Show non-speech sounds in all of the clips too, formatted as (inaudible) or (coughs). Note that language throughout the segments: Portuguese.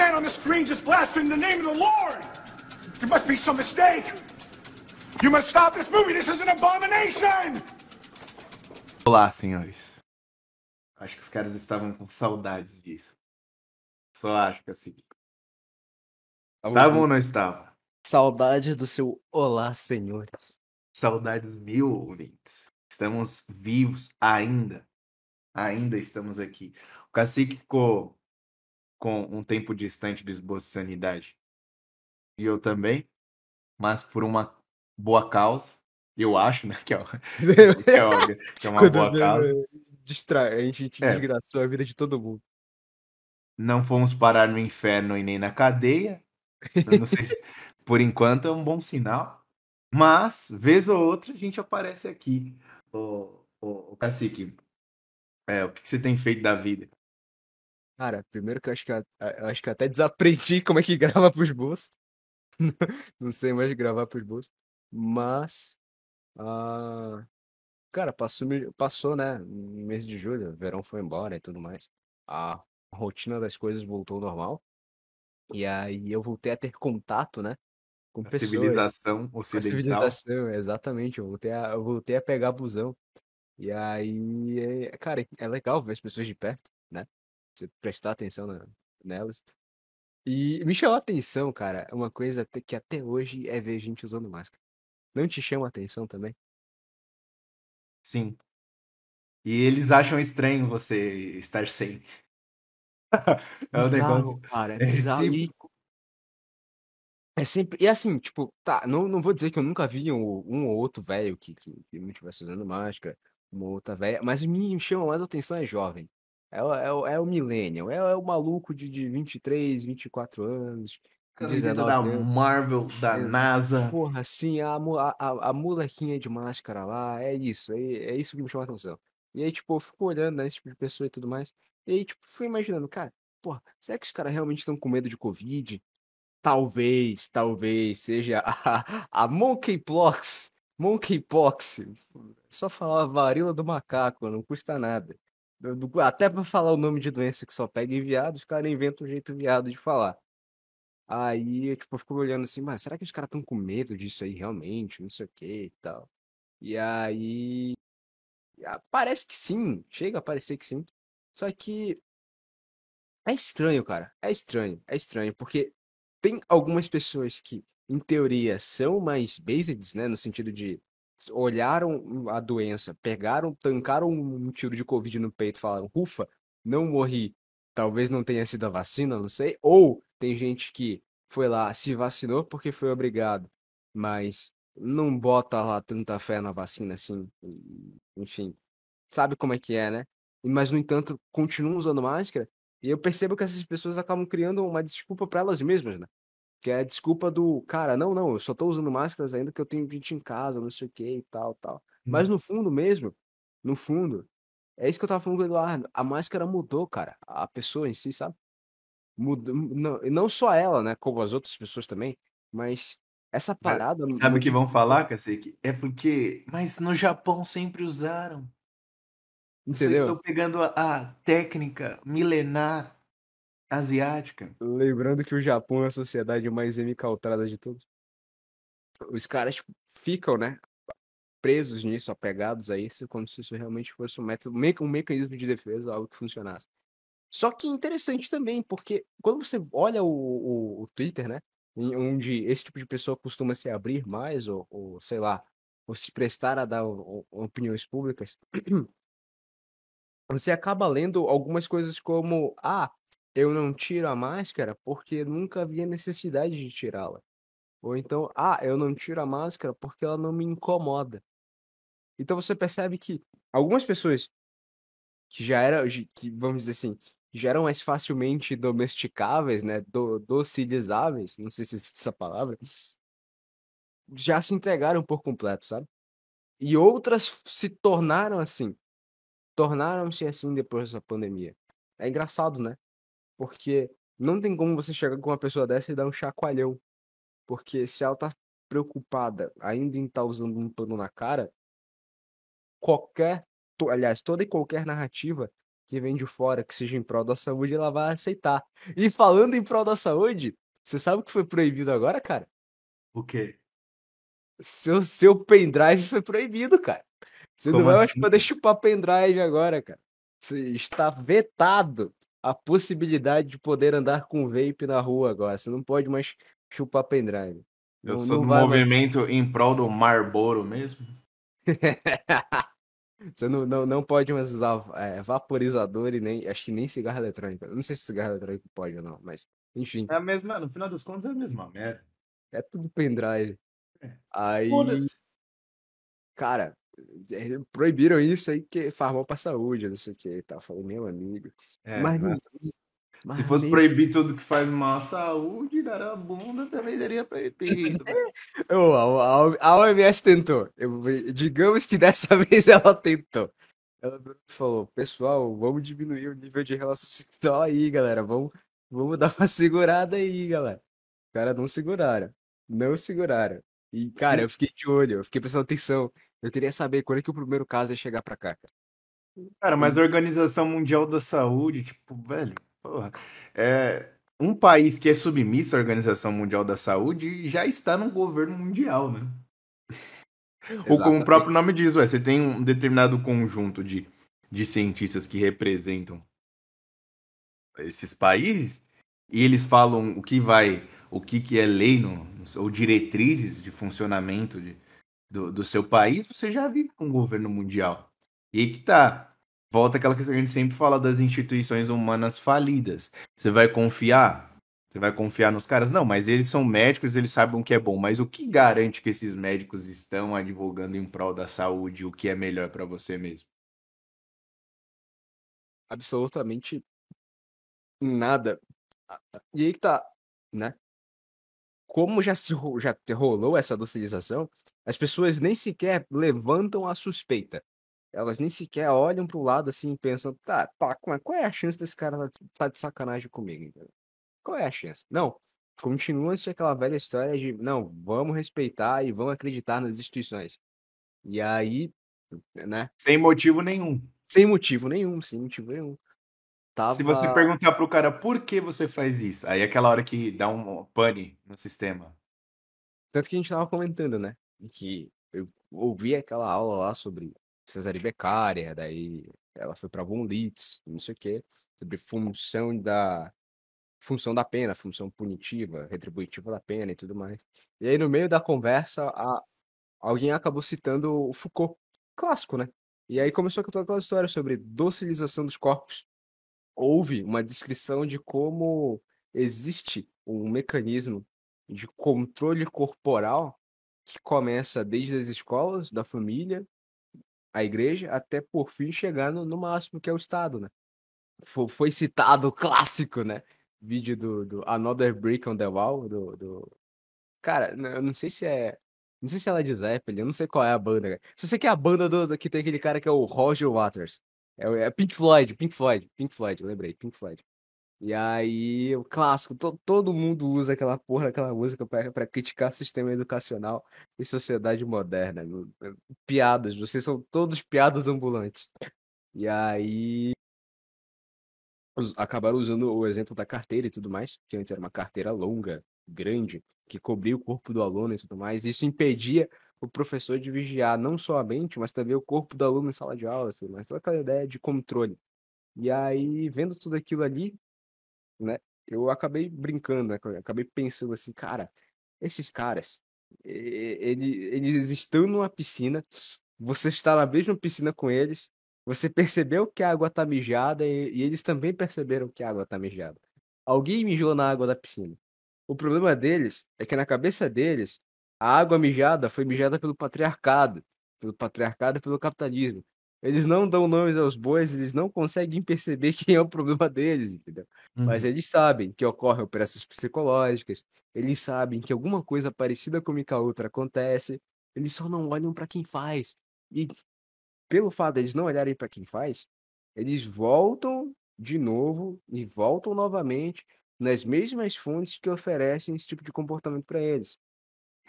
man on the screen just blaspheming the name of the Lord. There must be some mistake. You must stop this movie. This is an abomination. Olá, senhores. Acho que os caras estavam com saudades disso. Só acho que assim. Estavam ou não estavam? Saudades do seu Olá, senhores. Saudades mil ouvintes. Estamos vivos ainda. Ainda estamos aqui. O cacique ficou com um tempo distante do esboço de sanidade. E eu também. Mas por uma boa causa. Eu acho, né? (laughs) Que é, (laughs) que é, uma, que é uma Quando boa causa. Distra... A gente É. desgraçou a vida de todo mundo. Não fomos parar no inferno e nem na cadeia. Se, (laughs) por enquanto é um bom sinal. Mas, vez ou outra, a gente aparece aqui. Ô, ô, ô Cacique, é, o que que você tem feito da vida? Cara, primeiro que eu acho que, eu eu acho que eu até desaprendi (laughs) como é que grava pros bolsos. (laughs) Não sei mais gravar pros bolsos. Mas. ah, cara, passou, passou, né? No mês de julho, o verão foi embora e tudo mais. A rotina das coisas voltou ao normal. E aí eu voltei a ter contato, né? Com A pessoas. civilização Com a ocidental. civilização, exatamente. Eu voltei a, eu voltei a pegar busão. E aí, é- cara, é legal ver as pessoas de perto? Você prestar atenção na- nelas. E me chamou a atenção, cara, uma coisa que até hoje é ver gente usando máscara. Não te chama a atenção também? Sim. E eles acham estranho você estar sem. (laughs) É um negócio. Cara, é bizarro. E é sempre. E assim, tipo, tá, não, não vou dizer que eu nunca vi um, um ou outro velho que, que, que não estivesse usando máscara, uma outra velha, mas me chama mais a atenção é jovem. É, o- é, é o millennial, é, é o maluco de, de 23, 24 anos, Camiseta da 19 anos. Marvel, da NASA. Porra, assim, a, a, a, molequinha de máscara lá, é isso, é, é isso que me chama a atenção. E aí, tipo, eu fico olhando, né, esse tipo de pessoa e tudo mais. E aí, tipo, fui imaginando, cara, porra, será que os caras realmente estão com medo de Covid? Talvez, talvez seja a, a monkeypox, monkeypox. Só falar varíola do macaco, não custa nada. Até pra falar o nome de doença que só pega em viado, os caras inventam um jeito viado de falar. Aí, eu, tipo, eu fico olhando assim, mas será que os caras estão com medo disso aí realmente? Não sei o que e tal. E aí. Parece que sim, chega a parecer que sim. Só que é estranho, cara. É estranho, é estranho, porque tem algumas pessoas que, em teoria, são mais based, né? No sentido de olharam a doença, pegaram, tancaram um tiro de Covid no peito e falaram, ufa, não morri. Talvez não tenha sido a vacina, não sei. Ou tem gente que foi lá, se vacinou porque foi obrigado, mas não bota lá tanta fé na vacina assim. e- Enfim, sabe como é que é, né? Mas, no entanto, continuam usando máscara. E eu percebo que essas pessoas acabam criando uma desculpa para elas mesmas, né? Que é a desculpa do, cara, não, não, eu só tô usando máscaras ainda que eu tenho gente em casa, não sei o que e tal, tal. Mas no fundo mesmo, no fundo, é isso que eu tava falando com o Eduardo, a máscara mudou, cara, a pessoa em si, sabe? Mudou, não, não só ela, né, como as outras pessoas também, mas essa Mas parada Sabe o que vão falar, Cacique? É porque. Mas no Japão sempre usaram. Entendeu? estou pegando a, a técnica milenar asiática. Lembrando que o Japão é a sociedade mais encaltrada de todos. Os caras tipo, ficam, né, presos nisso, apegados a isso, como se isso realmente fosse um método, um mecanismo de defesa, algo que funcionasse. Só que interessante também, porque quando você olha o, o, o Twitter, né, onde esse tipo de pessoa costuma se abrir mais, ou, ou sei lá, ou se prestar a dar opiniões públicas, (clears throat) você acaba lendo algumas coisas como, ah, eu não tiro a máscara porque nunca havia necessidade de tirá-la. Ou então, ah, eu não tiro a máscara porque ela não me incomoda. Então você percebe que algumas pessoas que já eram, que, vamos dizer assim, já eram mais facilmente domesticáveis, né, do, docilizáveis, não sei se existe essa palavra, já se entregaram por completo, sabe? E outras se tornaram assim, tornaram-se assim depois dessa pandemia. É engraçado, né? Porque não tem como você chegar com uma pessoa dessa e dar um chacoalhão. Porque se ela tá preocupada ainda em estar usando um pano na cara, qualquer, aliás, toda e qualquer narrativa que vem de fora, que seja em prol da saúde, ela vai aceitar. E falando em prol da saúde, você sabe o que foi proibido agora, cara? O quê? Seu, seu pendrive foi proibido, cara. Você Como não vai mais assim? poder chupar pendrive agora, cara. Você está vetado a possibilidade de poder andar com vape na rua agora. Você não pode mais chupar pendrive. Eu Não- sou não do vai mais- movimento em prol do Marlboro mesmo. (laughs) Você não, não, não pode mais usar é, vaporizador e nem. Acho que nem cigarro eletrônico. Eu não sei se cigarro eletrônico pode ou não, mas. Enfim, É a mesma, no final das contas é a mesma merda. é tudo pendrive. É. Aí, cara, proibiram isso aí que faz mal pra saúde, não sei o que e tal. Falei, meu amigo. É, mas, mas mas se fosse proibir tudo que faz mal à saúde, dar a bunda também seria proibido. (laughs) Ô, a, a- a OMS tentou. Eu- digamos que dessa (laughs) vez ela tentou. Ela falou, pessoal, vamos diminuir o nível de relação sexual aí, galera. Vamos, vamos dar uma segurada aí, galera. Os caras não seguraram. Não seguraram. E, cara, eu fiquei de olho, eu fiquei prestando atenção. Eu queria saber quando é que o primeiro caso ia chegar pra cá, cara. Cara, mas a Organização Mundial da Saúde, tipo, velho, porra, é um país que é submisso à Organização Mundial da Saúde já está no governo mundial, né? (laughs) Ou como o próprio nome diz, ué, você tem um determinado conjunto de, de cientistas que representam esses países e eles falam o que vai, o que, que é lei no, ou diretrizes de funcionamento de, do, do seu país, você já vive com o governo mundial. E aí que tá. Volta aquela questão que a gente sempre fala das instituições humanas falidas. Você vai confiar? Você vai confiar nos caras? Não, mas eles são médicos, eles sabem o que é bom. Mas o que garante que esses médicos estão advogando em prol da saúde o que é melhor pra você mesmo? absolutamente nada. E aí que tá, né? Como já se já rolou essa docilização, as pessoas nem sequer levantam a suspeita. Elas nem sequer olham pro lado assim e pensam, tá, tá, qual é- a chance desse cara tá de- tá de sacanagem comigo? entendeu? Qual é a chance? Não, continua-se aquela velha história de, não, vamos respeitar e vamos acreditar nas instituições. E aí, né? Sem motivo nenhum. Sem motivo nenhum, sem motivo nenhum. Tava... Se você perguntar pro cara por que você faz isso, aí é aquela hora que dá um pane no sistema. Tanto que a gente tava comentando, né? Que eu ouvi aquela aula lá sobre Cesare Beccaria, daí ela foi pra Von Litz, não sei o quê, sobre função da função da pena, função punitiva, retributiva da pena e tudo mais. E aí no meio da conversa, a, alguém acabou citando o Foucault, clássico, né? E aí começou com toda aquela história sobre docilização dos corpos. Houve uma descrição de como existe um mecanismo de controle corporal que começa desde as escolas, da família, a igreja, até por fim chegar no, no máximo que é o Estado, né? Fo- Foi citado o clássico, né? Vídeo do, do Another Brick on the Wall, do, do... Cara, eu não sei se é... Não sei se ela é de Zeppelin, eu não sei qual é a banda, cara. Só sei que é a banda do, do- que tem aquele cara que é o Roger Waters. É, é Pink Floyd, Pink Floyd, Pink Floyd, lembrei, Pink Floyd. E aí, o clássico, to- todo mundo usa aquela porra daquela música pra criticar sistema educacional e sociedade moderna. é, Piadas, vocês são todos piadas ambulantes. E aí, acabaram usando o exemplo da carteira e tudo mais, que antes era uma carteira longa, grande, que cobria o corpo do aluno e tudo mais. Isso impedia o professor de vigiar não só a mente, mas também o corpo do aluno em sala de aula, assim, mas toda aquela ideia de controle. E aí, vendo tudo aquilo ali, né, eu acabei brincando, né, acabei pensando assim, cara, esses caras, e- ele- eles estão numa piscina, você está na mesma piscina com eles, você percebeu que a água tá mijada e, e eles também perceberam que a água tá mijada. Alguém mijou na água da piscina. O problema deles é que na cabeça deles, a água mijada foi mijada pelo patriarcado, pelo patriarcado e pelo capitalismo. Eles não dão nomes aos bois, eles não conseguem perceber (laughs) quem é o problema deles, entendeu? Mas eles sabem que ocorrem operações psicológicas, eles sabem que alguma coisa parecida com a outra acontece, eles só não olham para quem faz. E pelo fato de eles não olharem para quem faz, eles voltam de novo e voltam novamente nas mesmas fontes que oferecem esse tipo de comportamento para eles.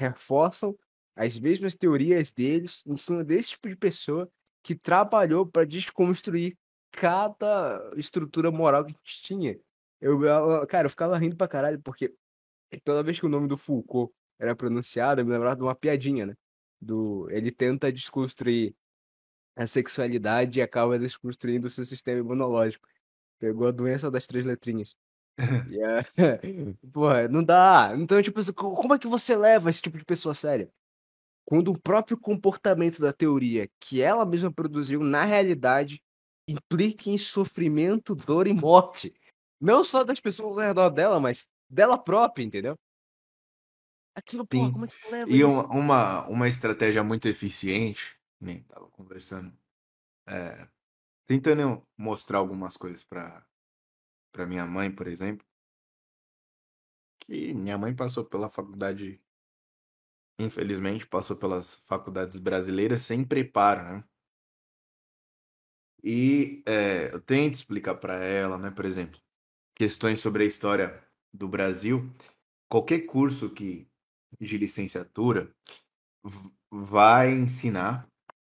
Reforçam as mesmas teorias deles em cima desse tipo de pessoa que trabalhou para desconstruir cada estrutura moral que a gente tinha. Eu, eu- cara, eu ficava rindo pra caralho, porque toda vez que o nome do Foucault era pronunciado, eu me lembrava de uma piadinha, né? Do, ele tenta desconstruir a sexualidade e acaba desconstruindo o seu sistema imunológico. Pegou a doença das três letrinhas. (laughs) E é... Porra, não dá. Então, tipo, assim, co- como é que você leva esse tipo de pessoa a sério? Quando o próprio comportamento da teoria que ela mesma produziu, na realidade, implica em sofrimento, dor e morte. Não só das pessoas ao redor dela, mas dela própria, entendeu? Porra, Sim. como é que leva E isso? uma, uma, uma estratégia muito eficiente, nem tava conversando, é, tentando mostrar algumas coisas para para minha mãe, por exemplo, que minha mãe passou pela faculdade, infelizmente, passou pelas faculdades brasileiras sem preparo, né? E é, eu tento explicar para ela, né, por exemplo, questões sobre a história do Brasil. Qualquer curso que de licenciatura vai ensinar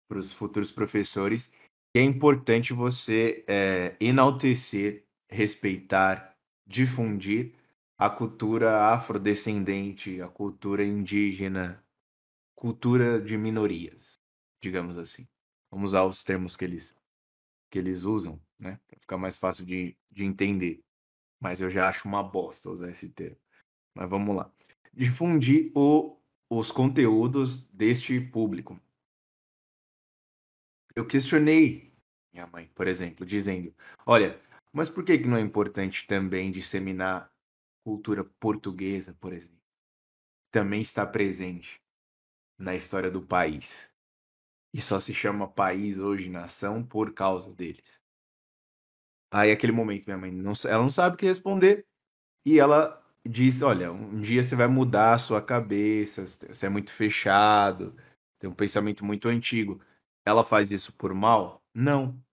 para os futuros professores que é importante você é, enaltecer, respeitar, difundir a cultura afrodescendente, a cultura indígena, cultura de minorias, digamos assim. Vamos usar os termos que eles, que eles usam, né? Para ficar mais fácil de, de entender. Mas eu já acho uma bosta usar esse termo. Mas vamos lá. Difundir o, os conteúdos deste público. Eu questionei minha mãe, por exemplo, dizendo: Olha, mas por que, não é importante também disseminar cultura portuguesa, por exemplo? Também está presente na história do país. E só se chama país hoje, nação, por causa deles. Aí, aquele momento, minha mãe não, ela não sabe o que responder. E ela diz: Olha, um dia você vai mudar a sua cabeça, você é muito fechado, tem um pensamento muito antigo. Ela faz isso por mal? Não.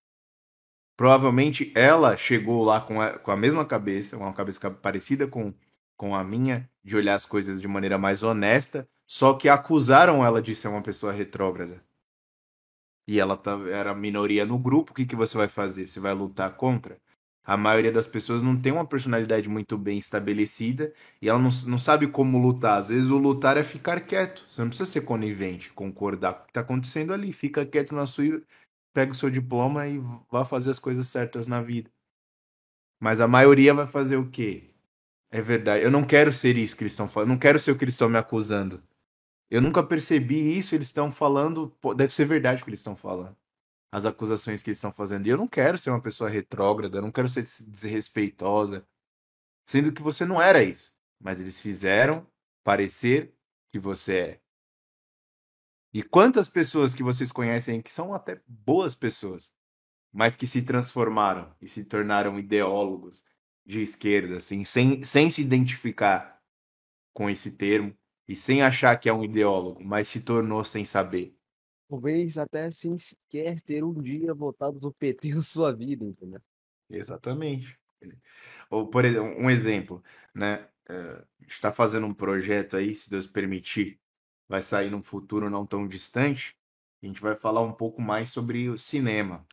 Provavelmente ela chegou lá com a, com a mesma cabeça, uma cabeça parecida com, com a minha, de olhar as coisas de maneira mais honesta, só que acusaram ela de ser uma pessoa retrógrada. E ela tá, era minoria no grupo, o que, que você vai fazer? Você vai lutar contra? A maioria das pessoas não tem uma personalidade muito bem estabelecida e ela não, não sabe como lutar. Às vezes o lutar é ficar quieto. Você não precisa ser conivente, concordar com o que está acontecendo ali. Fica quieto na sua, pega o seu diploma e vá fazer as coisas certas na vida. Mas a maioria vai fazer o quê? É verdade. Eu não quero ser isso que eles estão falando. Não quero ser o que eles estão me acusando. Eu nunca percebi isso. Eles estão falando. Pô, deve ser verdade o que eles estão falando as acusações que eles estão fazendo. E eu não quero ser uma pessoa retrógrada, eu não quero ser desrespeitosa, sendo que você não era isso. Mas eles fizeram parecer que você é. E quantas pessoas que vocês conhecem que são até boas pessoas, mas que se transformaram e se tornaram ideólogos de esquerda, assim, sem, sem se identificar com esse termo e sem achar que é um ideólogo, mas se tornou sem saber. Talvez até sem sequer ter um dia votado no PT (laughs) na sua vida, entendeu? Exatamente. Ou, por exemplo, um exemplo, né? A gente está fazendo um projeto aí, se Deus permitir, vai sair num futuro não tão distante. A gente vai falar um pouco mais sobre o cinema.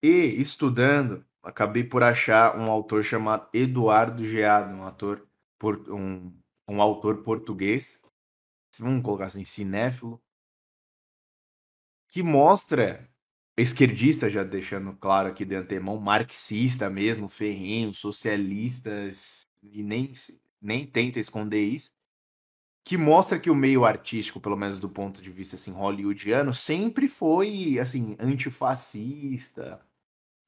E estudando, acabei por achar um autor chamado Eduardo Geado, um ator, um, um autor português, vamos colocar assim, cinéfilo, que mostra esquerdista, já deixando claro aqui de antemão, marxista mesmo, ferrenho, socialistas, e nem, nem tenta esconder isso, que mostra que o meio artístico, pelo menos do ponto de vista assim, hollywoodiano, sempre foi assim, antifascista,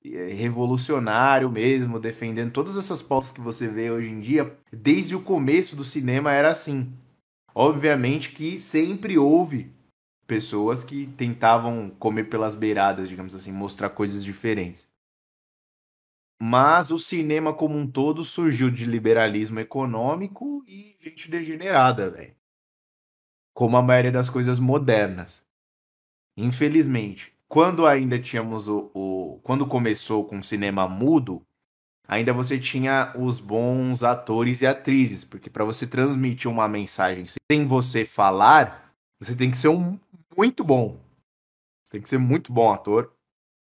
revolucionário mesmo, defendendo todas essas pautas que você vê hoje em dia, desde o começo do cinema era assim. Obviamente que sempre houve pessoas que tentavam comer pelas beiradas, digamos assim, mostrar coisas diferentes. Mas o cinema como um todo surgiu de liberalismo econômico e gente degenerada, velho. Como a maioria das coisas modernas. Infelizmente, quando ainda tínhamos o, o quando começou com o cinema mudo, ainda você tinha os bons atores e atrizes, porque para você transmitir uma mensagem sem você falar, você tem que ser um muito bom. Você tem que ser muito bom ator.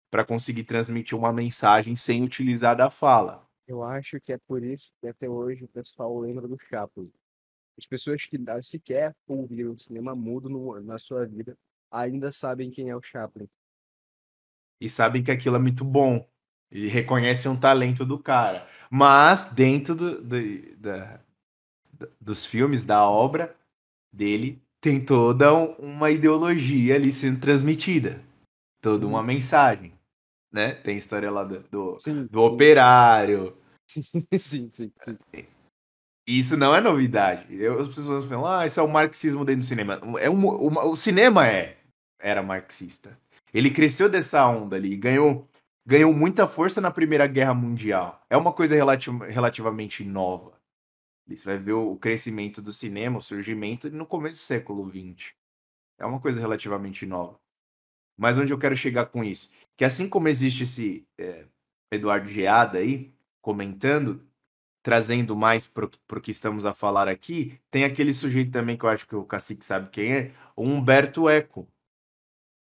Para conseguir transmitir uma mensagem sem utilizar da fala. Eu acho que é por isso que até hoje o pessoal lembra do Chaplin. As pessoas que sequer ouviram o cinema mudo no- na sua vida ainda sabem quem é o Chaplin. e sabem que aquilo é muito bom. E reconhecem um talento do cara. Mas dentro do- do- da- dos filmes, da obra dele, tem toda um- uma ideologia ali sendo transmitida. Toda uma mensagem. Né? Tem história lá do, do, Sim, do operário. sim, (laughs) sim, sim, sim. E Isso não é novidade. Eu- as pessoas falam, ah, isso é o marxismo dentro do cinema. É um, uma- o cinema é era marxista. Ele cresceu dessa onda ali, ganhou, ganhou muita força na Primeira Guerra Mundial. É uma coisa relati- relativamente nova. Você vai ver o crescimento do cinema, o surgimento no começo do século XX. É uma coisa relativamente nova. Mas onde eu quero chegar com isso? Que assim como existe esse é, Eduardo Geada aí, comentando, trazendo mais pro, pro que estamos a falar aqui, tem aquele sujeito também que eu acho que o Cacique sabe quem é, o Humberto Eco.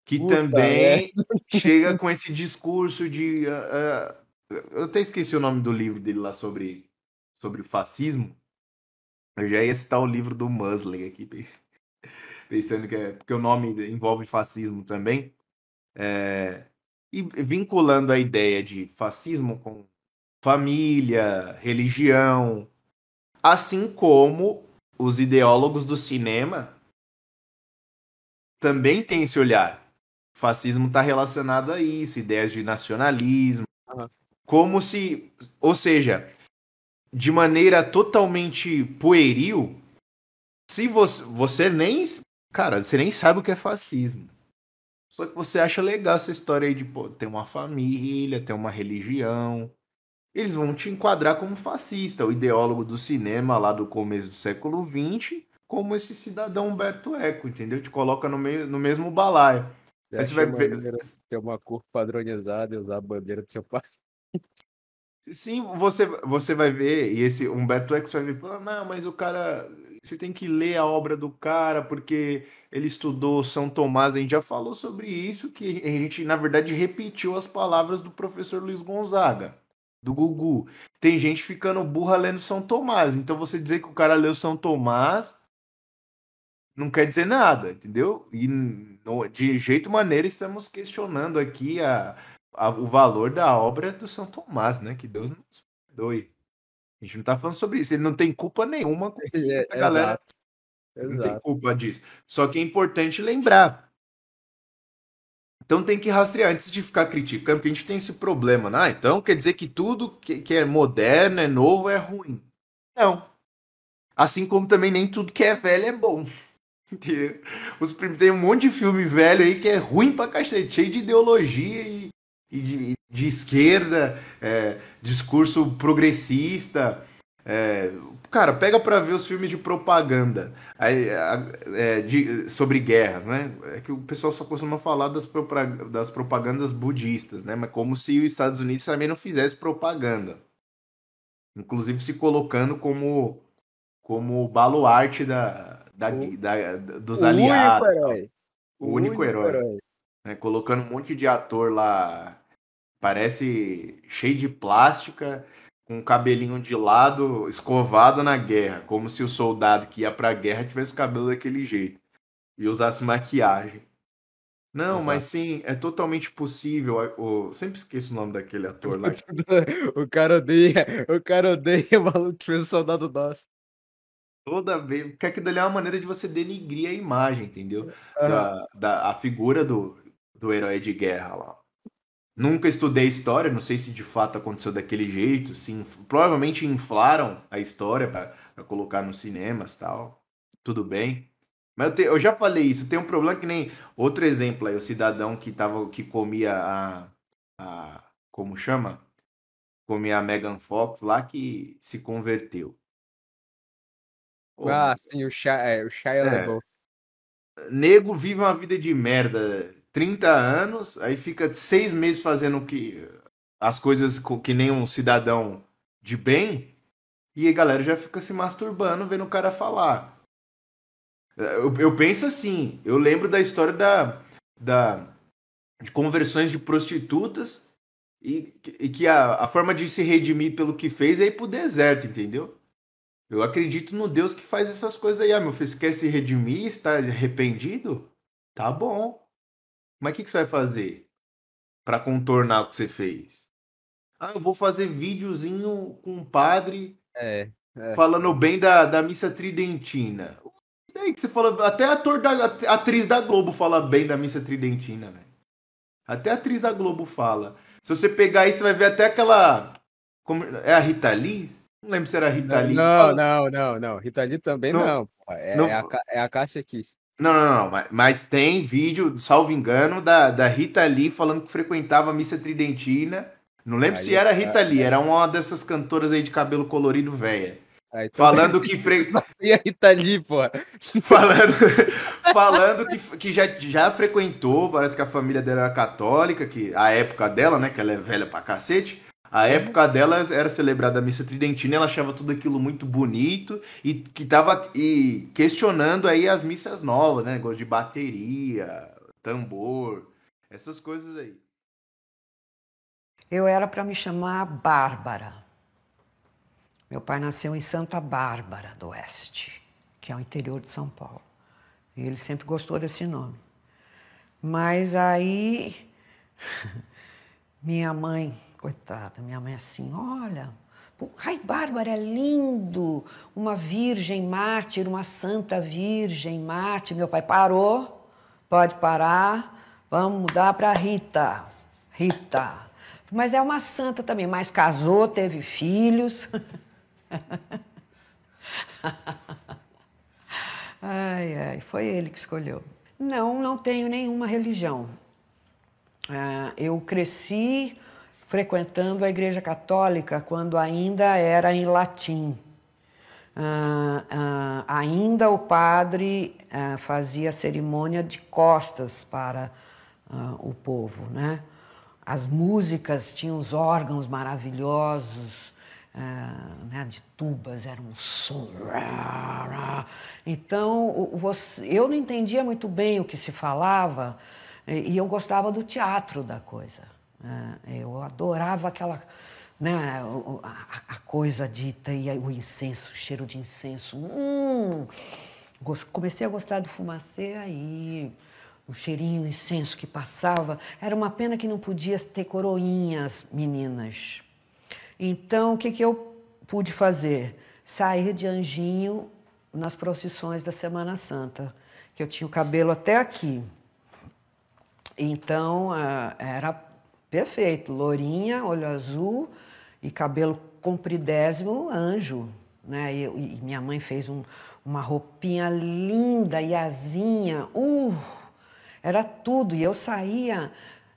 Que Puta também chega (laughs) com esse discurso de. ah, ah, eu até esqueci o nome do livro dele lá sobre, sobre o fascismo. Eu já ia citar o livro do Musley aqui, (laughs) pensando que é. Porque o nome envolve fascismo também. É, e vinculando a ideia de fascismo com família, religião, assim como os ideólogos do cinema também têm esse olhar. O fascismo está relacionado a isso, ideias de nacionalismo, Aham. como se, ou seja, de maneira totalmente pueril, se você, você nem, cara, você nem sabe o que é fascismo. Só que você acha legal essa história aí de pô, ter uma família, ter uma religião. Eles vão te enquadrar como fascista, o ideólogo do cinema lá do começo do século XX, como esse cidadão Humberto Eco, entendeu? Te coloca no, meio, no mesmo balaio. Você Aí você vai ver- ter uma cor padronizada e usar a bandeira do seu pai? Sim, você, você vai ver, e esse Humberto Eco vai ver, "Pô, não, mas o cara, você tem que ler a obra do cara, porque ele estudou São Tomás, a gente já falou sobre isso, que a gente, na verdade, repetiu as palavras do professor Luiz Gonzaga, do Gugu. Tem gente ficando burra lendo São Tomás, então você dizer que o cara leu São Tomás não quer dizer nada, entendeu? E de jeito maneira estamos questionando aqui a, a- o valor da obra do São Tomás, né? Que Deus nos perdoe. A gente não tá falando sobre isso. Ele não tem culpa nenhuma com (laughs) É, essa galera exato. não tem Exato. culpa disso. Só que é importante lembrar. Então tem que rastrear antes de ficar criticando, porque a gente tem esse problema, né? Ah, então quer dizer que tudo que, que é moderno, é novo, é ruim. Não. Assim como também nem tudo que é velho é bom. (laughs) Os tem um monte de filme velho aí que é ruim pra cacete, cheio de ideologia e, e de, de esquerda, é, discurso progressista. é, cara, pega pra ver os filmes de propaganda é, de- sobre guerras, né? É que o pessoal só costuma falar das, das propagandas budistas, né? Mas como se os Estados Unidos também não fizesse propaganda. Inclusive se colocando como, como baluarte da, da, O- da- dos O aliados. único herói. O único herói. né? Colocando um monte de ator lá, parece cheio de plástica, com o cabelinho de lado, escovado na guerra, como se o soldado que ia pra guerra tivesse o cabelo daquele jeito e usasse maquiagem. Não, Exato. mas sim, é totalmente possível. O, sempre esqueço o nome daquele ator lá. (laughs) o cara odeia, o cara odeia o maluco que fez o soldado nosso. Toda vez. Porque aquilo ali é uma maneira de você denigrir a imagem, entendeu? Da, da a figura do, do herói de guerra lá. Nunca estudei história, não sei se de fato aconteceu daquele jeito. Inf- provavelmente inflaram a história para colocar nos cinemas tal. Tudo bem. Mas eu, te- eu já falei isso. Tem um problema que nem outro exemplo aí, o cidadão que tava que comia a, a como chama? Comia a Megan Fox lá que se converteu. Ah, sim, o Shia, é, o Shia É. Nego vive uma vida de merda 30 anos, aí fica seis meses fazendo que as coisas co- que nem um cidadão de bem, e a galera já fica se masturbando vendo o cara falar. Eu, eu penso assim, eu lembro da história da, da, de conversões de prostitutas e, e que a, a forma de se redimir pelo que fez é ir pro deserto, entendeu? Eu acredito no Deus que faz essas coisas aí. Ah, meu filho, você quer se redimir? Está arrependido? Tá bom. Mas o que, que você vai fazer para contornar o que você fez? Ah, eu vou fazer videozinho com um padre É, é. falando bem da, da missa tridentina. E daí que você fala, até ator da atriz da Globo fala bem da missa tridentina, velho. Até a atriz da Globo fala. Se você pegar aí, você vai ver até aquela como, é a Rita Lee? Não lembro se era a Rita Lee. Não, não, não, não. Rita Lee também Não, não. É, não. é a, é a Cássia Kiss. Não, não, não, mas, mas tem vídeo, salvo engano, da, da Rita Lee falando que frequentava a missa tridentina. Não lembro Aí, se era a tá, Rita Lee, era uma dessas cantoras aí de cabelo colorido velha. Aí, (laughs) Falando que fre... E a Rita Lee, pô. (laughs) falando, falando que, que já, já frequentou, parece que a família dela era católica, que a época dela, né, que ela é velha pra cacete, a época dela era celebrada a missa tridentina, ela achava tudo aquilo muito bonito e que tava e questionando aí as missas novas, né, negócio de bateria, tambor, essas coisas aí. Eu era para me chamar Bárbara. Meu pai nasceu em Santa Bárbara do Oeste, que é o interior de São Paulo. E ele sempre gostou desse nome. Mas aí, (laughs) minha mãe, coitada, minha mãe assim, olha, pô, ai, Bárbara é lindo, uma virgem mártir, uma santa virgem mártir. Meu pai parou, pode parar, vamos mudar para Rita. Rita. Mas é uma santa também, mas casou, teve filhos. (laughs) ai, ai, foi ele que escolheu. Não, não tenho nenhuma religião. Ah, eu cresci frequentando a Igreja Católica quando ainda era em latim. Ah, ah, ainda o padre ah, fazia cerimônia de costas para o povo, né? As músicas tinham os órgãos maravilhosos, né, de tubas, era um som. Então, eu não entendia muito bem o que se falava e e eu gostava do teatro da coisa. Né. Eu adorava aquela, né, a, coisa dita e o incenso, o cheiro de incenso. Hum, Comecei a gostar do fumacê aí, o cheirinho, o incenso que passava. Era uma pena que não podia ter coroinhas, meninas. Então, o que, que eu pude fazer? Sair de anjinho nas procissões da Semana Santa, que eu tinha o cabelo até aqui. Então, ah, era perfeito. Lourinha, olho azul e cabelo compridésimo, anjo. Né? E, e minha mãe fez um- uma roupinha linda, iazinha. Uh, era tudo. E eu saía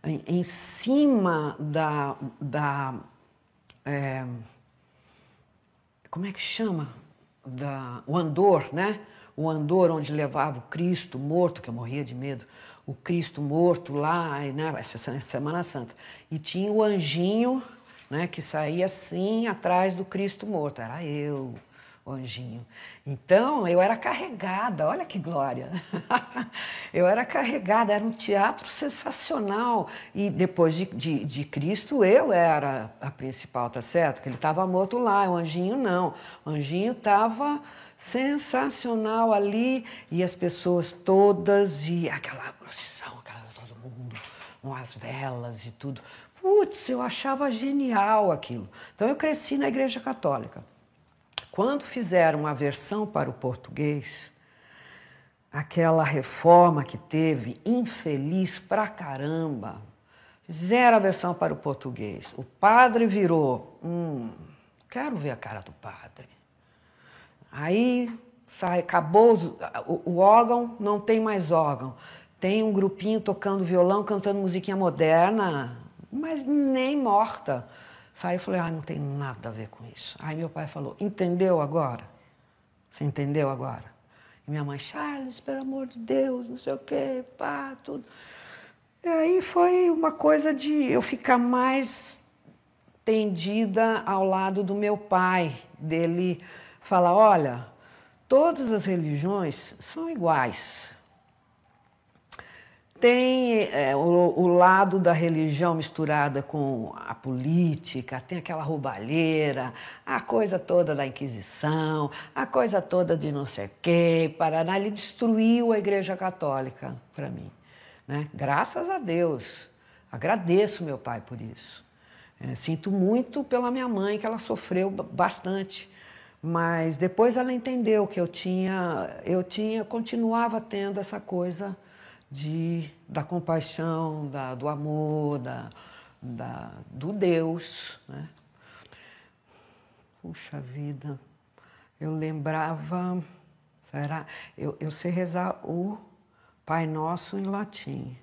em, em cima da... da é, como é que chama? Da, o andor, né? O andor onde levava o Cristo morto, que eu morria de medo, o Cristo morto lá, né? Essa se- Semana Santa. E tinha o anjinho, né? Que saía assim atrás do Cristo morto. Era eu, o anjinho. Então, eu era carregada, olha que glória. (laughs) eu era carregada, era um teatro sensacional. E depois de, de, de Cristo, eu era a principal, tá certo? Que ele estava morto lá, o anjinho não. O anjinho estava sensacional ali, e as pessoas todas, e aquela procissão, aquela todo mundo, com as velas e tudo. Putz, eu achava genial aquilo. Então, eu cresci na Igreja Católica. Quando fizeram a versão para o português, aquela reforma que teve, infeliz pra caramba, fizeram a versão para o português. O padre virou, hum, quero ver a cara do padre. Aí sai, acabou o, o órgão, não tem mais órgão. Tem um grupinho tocando violão, cantando musiquinha moderna, mas nem morta. Saí e falei, ah, não tem nada a ver com isso. Aí meu pai falou, entendeu agora? Você entendeu agora? E minha mãe, Charles, pelo amor de Deus, não sei o quê, pá, tudo. E aí foi uma coisa de eu ficar mais tendida ao lado do meu pai, dele falar, olha, todas as religiões são iguais. tem é, o, o, lado da religião misturada com a política, tem aquela roubalheira, a coisa toda da Inquisição, a coisa toda de não sei o quê, Paraná. Ele destruiu a Igreja Católica para mim. Né? Graças a Deus. Agradeço meu pai por isso. É, sinto muito pela minha mãe, que ela sofreu bastante. Mas depois ela entendeu que eu tinha, eu tinha, continuava tendo essa coisa de, da compaixão, da, do amor, da, da, do Deus. Né? Puxa vida, eu lembrava, será? Eu, eu sei rezar o Pai Nosso em latim.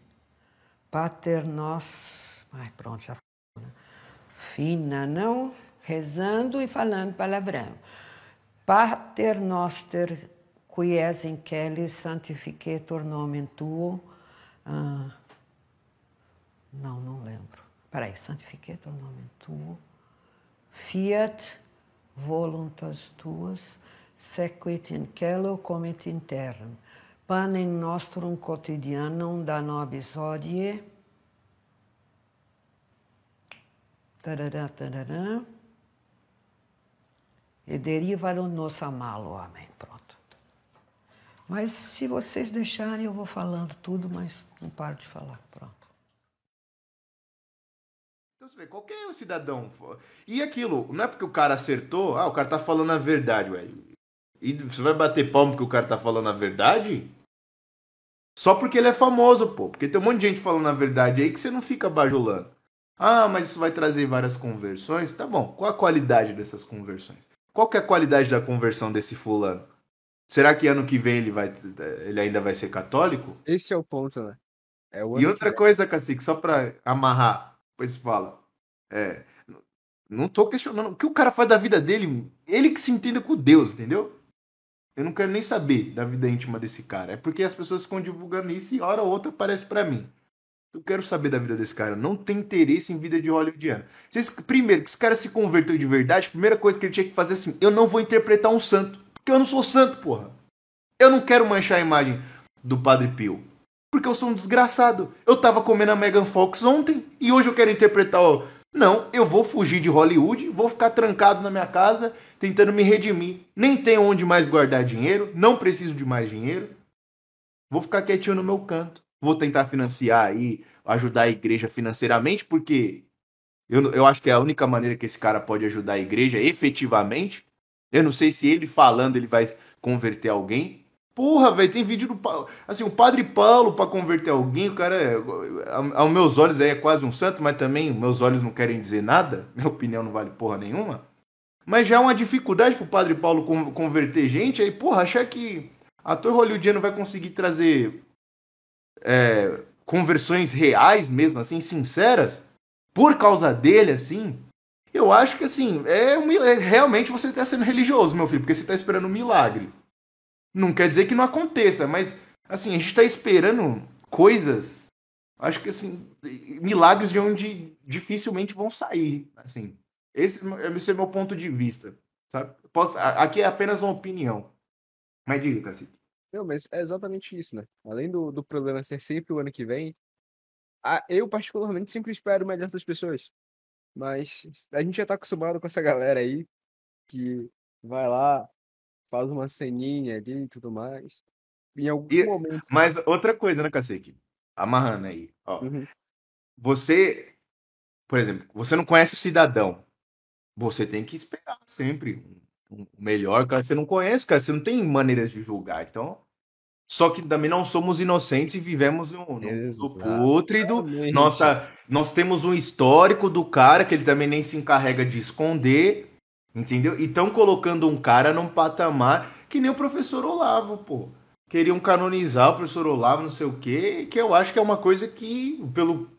Pater Nosso. Ai, pronto, já. Né? Fina, não? Rezando e falando palavrão. Pater Noster qui es in celis santificetur nomen tuo. Ah, não, não lembro. Peraí, santificetur nomen tuo. Fiat voluntas tuas, sequit in celo comet in terram. Panem nostrum quotidianum da nobis tarará. E derivaram nos amalo. Amém. Pronto. Mas se vocês deixarem, eu vou falando tudo, mas não paro de falar. Pronto. Então você vê, qualquer cidadão. E aquilo, não é porque o cara acertou, ah, o cara tá falando a verdade, ué. E você vai bater palmo porque o cara tá falando a verdade? Só porque ele é famoso, pô. Porque tem um monte de gente falando a verdade aí que você não fica bajulando. Ah, mas isso vai trazer várias conversões. Tá bom, qual a qualidade dessas conversões? Qual que é a qualidade da conversão desse fulano? Será que ano que vem ele, vai, ele ainda vai ser católico? Esse é o ponto, né? É e outra coisa, Cacique, só pra amarrar, depois fala. É, não tô questionando. O que o cara faz da vida dele, ele que se entenda com Deus, entendeu? Eu não quero nem saber da vida íntima desse cara. É porque as pessoas ficam divulgando isso e hora ou outra aparece para mim. Eu quero saber da vida desse cara. Não tem interesse em vida de hollywoodiano. Primeiro, que esse cara se converteu de verdade, a primeira coisa que ele tinha que fazer é assim: eu não vou interpretar um santo. Porque eu não sou santo, porra. Eu não quero manchar a imagem do Padre Pio. Porque eu sou um desgraçado. Eu tava comendo a Megan Fox ontem e hoje eu quero interpretar. Ó, não, eu vou fugir de Hollywood, vou ficar trancado na minha casa tentando me redimir. Nem tenho onde mais guardar dinheiro, não preciso de mais dinheiro. Vou ficar quietinho no meu canto. Vou tentar financiar aí, ajudar a igreja financeiramente, porque eu, eu acho que é a única maneira que esse cara pode ajudar a igreja efetivamente eu não sei se ele falando ele vai converter alguém. Porra, velho, tem vídeo do. Assim, o Padre Paulo para converter alguém, o cara é. Aos meus olhos aí é quase um santo, mas também meus olhos não querem dizer nada. (laughs) Minha opinião não vale porra nenhuma. Mas já é uma dificuldade pro Padre Paulo converter gente. Aí, porra, achar que ator hollywoodiano vai conseguir trazer é, conversões reais mesmo, assim, sinceras, por causa dele, assim. Eu acho que assim, é, é realmente você está sendo religioso, meu filho, porque você está esperando um milagre. Não quer dizer que não aconteça, mas assim, a gente está esperando coisas, acho que assim, milagres de onde dificilmente vão sair, assim. Esse, esse é meu ponto de vista, sabe? Posso, aqui é apenas uma opinião. Mas diga, Cacique. Não, mas é exatamente isso, né? Além do, do problema ser sempre o ano que vem, a, eu particularmente sempre espero o melhor das pessoas. Mas a gente já tá acostumado com essa galera aí que vai lá, faz uma ceninha ali e tudo mais. Em algum e, momento. Mas outra coisa, né, Cacique? Amarrando aí. Ó. Uhum. Você, por exemplo, você não conhece o cidadão. Você tem que esperar sempre o melhor, cara. Você não conhece, cara. Você não tem maneiras de julgar. Então, só que também não somos inocentes e vivemos no, no, pútrido. Nossa, nós temos um histórico do cara que ele também nem se encarrega de esconder, entendeu? E estão colocando um cara num patamar que nem o professor Olavo, pô. Queriam canonizar o professor Olavo, não sei o quê, que eu acho que é uma coisa que, pelo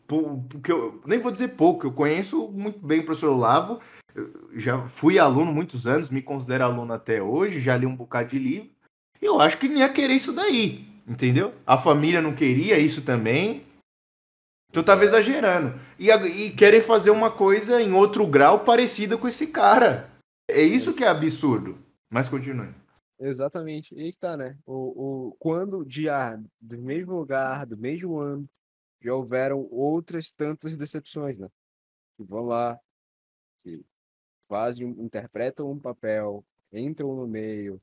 que eu nem vou dizer pouco, eu conheço muito bem o professor Olavo, já fui aluno muitos anos, me considero aluno até hoje, já li um bocado de livro. Eu acho que não ia querer isso daí, entendeu? A família não queria isso também. Então tava exagerando. E, e querem fazer uma coisa em outro grau parecida com esse cara. É isso que é absurdo. Mas continue. Exatamente. E aí que tá, né? O, o, quando de ah, do mesmo lugar, do mesmo ano, já houveram outras tantas decepções, né? Que vão lá, que fazem, interpretam um papel, entram no meio,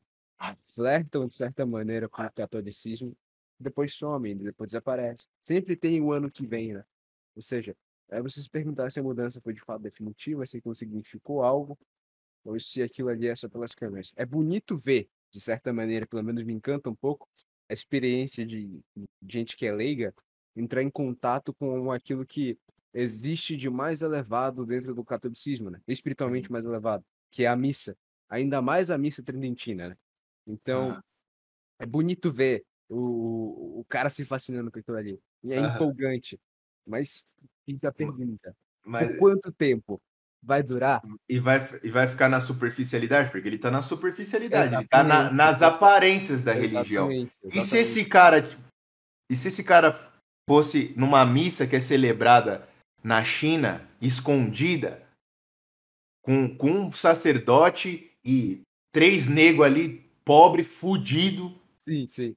flertam de certa maneira com o catolicismo, depois somem, depois desaparecem. Sempre tem o ano que vem, né? Ou seja, é você se perguntar se a mudança foi de fato definitiva, se significou algo, ou se aquilo ali é só pelas câmeras. É bonito ver, de certa maneira, pelo menos me encanta um pouco, a experiência de gente que é leiga entrar em contato com aquilo que existe de mais elevado dentro do catolicismo, né? Espiritualmente mais elevado, que é a missa. Ainda mais a missa tridentina, né? Então, Aham. é bonito ver o, o cara se fascinando com aquilo ali. E é Aham. empolgante. Mas fica a pergunta: Mas, por quanto tempo vai durar? e, vai, e vai ficar na superficialidade, porque ele tá na superficialidade, ele tá na- Exatamente. nas aparências da religião. Exatamente, E se exatamente. esse cara, e se esse cara fosse numa missa que é celebrada na China, escondida, com, com um sacerdote e três negros ali, pobre, fudido, Sim, sim.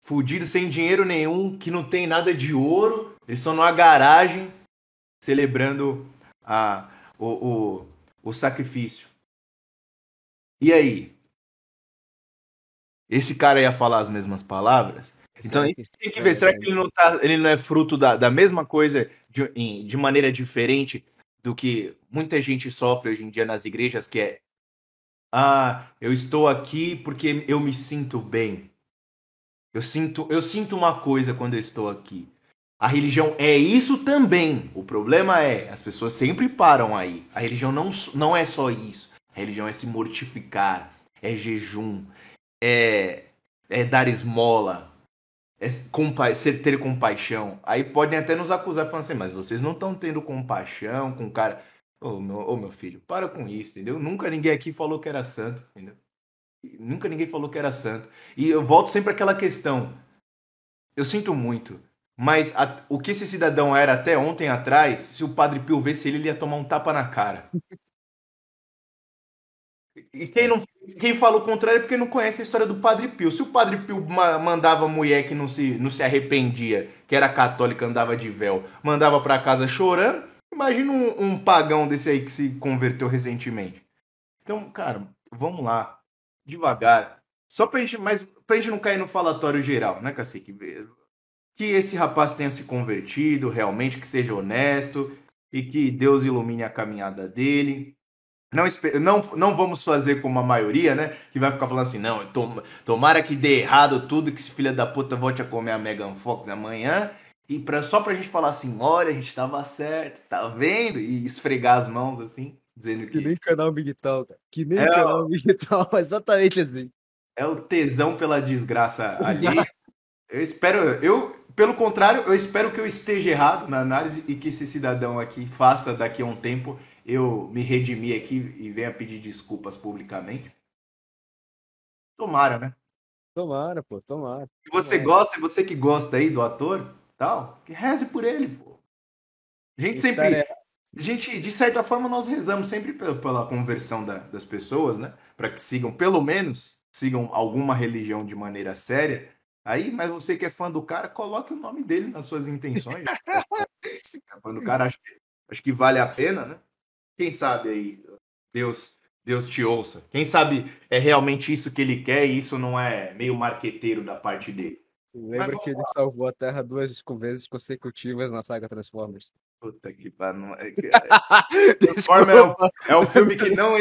fudido, sem dinheiro nenhum, que não tem nada de ouro, eles estão numa garagem celebrando a, o, o, o sacrifício. E aí? Esse cara ia falar as mesmas palavras? Então a Será gente tem que ver, será que ele não, tá, ele não é fruto da, da mesma coisa de, de maneira diferente do que muita gente sofre hoje em dia nas igrejas, que é ah, eu estou aqui porque eu me sinto bem. Eu sinto, eu sinto uma coisa quando eu estou aqui. A religião é isso também. O problema é, as pessoas sempre param aí. A religião não, não é só isso. A religião é se mortificar, é jejum, é, é dar esmola, é compa ter compaixão. Aí podem até nos acusar falando assim, mas vocês não estão tendo compaixão com o cara. Ô meu, ô, meu filho, para com isso, entendeu? Nunca ninguém aqui falou que era santo, entendeu? Nunca ninguém falou que era santo. E eu volto sempre àquela questão. Eu sinto muito. Mas a- o que esse cidadão era até ontem atrás, se o Padre Pio visse ele, ele ia tomar um tapa na cara. E quem, não, quem fala o contrário é porque não conhece a história do Padre Pio. Se o Padre Pio ma- mandava mulher que não se, não se arrependia, que era católica, andava de véu, mandava pra casa chorando, imagina um, um pagão desse aí que se converteu recentemente. Então, cara, vamos lá. Devagar. Só pra gente, mas pra gente não cair no falatório geral, né, Cacique? Que esse rapaz tenha se convertido, realmente, que seja honesto e que Deus ilumine a caminhada dele. Não, não, não vamos fazer como a maioria, né? Que vai ficar falando assim, não, tom- tomara que dê errado tudo, que esse filho da puta volte a comer a Megan Fox amanhã. E pra, só pra gente falar assim, olha, a gente tava certo, tá vendo? E esfregar as mãos assim, dizendo Que que nem canal Big Tal, cara. Que nem É, canal Big Tal, (laughs) exatamente assim. é o tesão pela desgraça ali. Eu espero, eu, pelo contrário, eu espero que eu esteja errado na análise e que esse cidadão aqui faça daqui a um tempo eu me redimir aqui e venha pedir desculpas publicamente. Tomara, né? Tomara, pô, tomara. Se você gosta, você que gosta aí do ator, tal, que reze por ele, pô. A gente sempre, é- a gente, de certa forma, nós rezamos sempre pela, conversão da- das pessoas, né? Para que sigam, pelo menos, sigam alguma religião de maneira séria. Aí, mas você que é fã do cara, coloque o nome dele nas suas intenções. (laughs) Quando o cara acha que, acha que vale a pena, né? Quem sabe aí, Deus, Deus te ouça. Quem sabe é realmente isso que ele quer e isso não é meio marqueteiro da parte dele. Lembra que ele salvou a Terra duas vezes consecutivas na saga Transformers. Puta que pariu. não- é (laughs) é, é o filme que não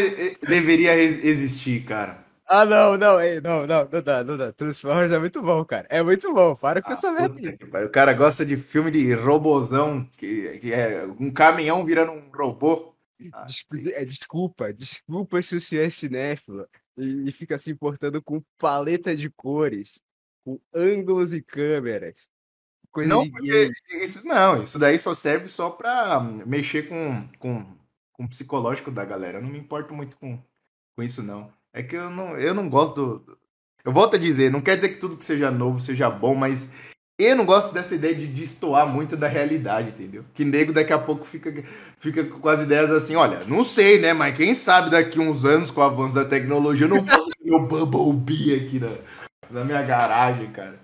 deveria ex- existir, cara. Ah, não, não, ei, não, não, não dá, não dá. Transformers é muito bom, cara. É muito bom, para com Ah, essa merda. O cara gosta de filme de robozão, que, que é um caminhão virando um robô. Ah, Desculpa, é, desculpa, desculpa se você é cinéfilo e, e fica se importando com paleta de cores, com ângulos e câmeras. Coisa Não, isso não, isso daí só serve só pra mexer com, com, com o psicológico da galera. Eu não me importo muito com, com isso, não. É que eu não, eu não gosto do. Eu volto a dizer, não quer dizer que tudo que seja novo seja bom, mas Eu não gosto dessa ideia de destoar muito da realidade, entendeu? Que nego daqui a pouco fica, fica com as ideias assim, olha, não sei, né? Mas quem sabe daqui uns anos com o avanço da tecnologia eu não posso ter meu Bumblebee aqui na, na minha garagem, cara.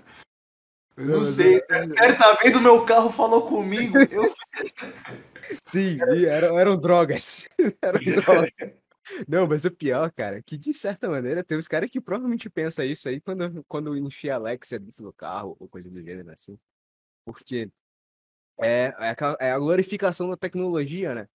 Eu não, Não, mas sei. é- Certa vez o meu carro falou comigo. Eu (laughs) Sim, eram, eram drogas. (laughs) Eram drogas. Não, mas o pior, cara, que de certa maneira tem os caras que provavelmente pensam isso aí quando, quando enfia a Alexia dentro do carro ou coisa do gênero assim. Porque é, é, é a glorificação da tecnologia, né?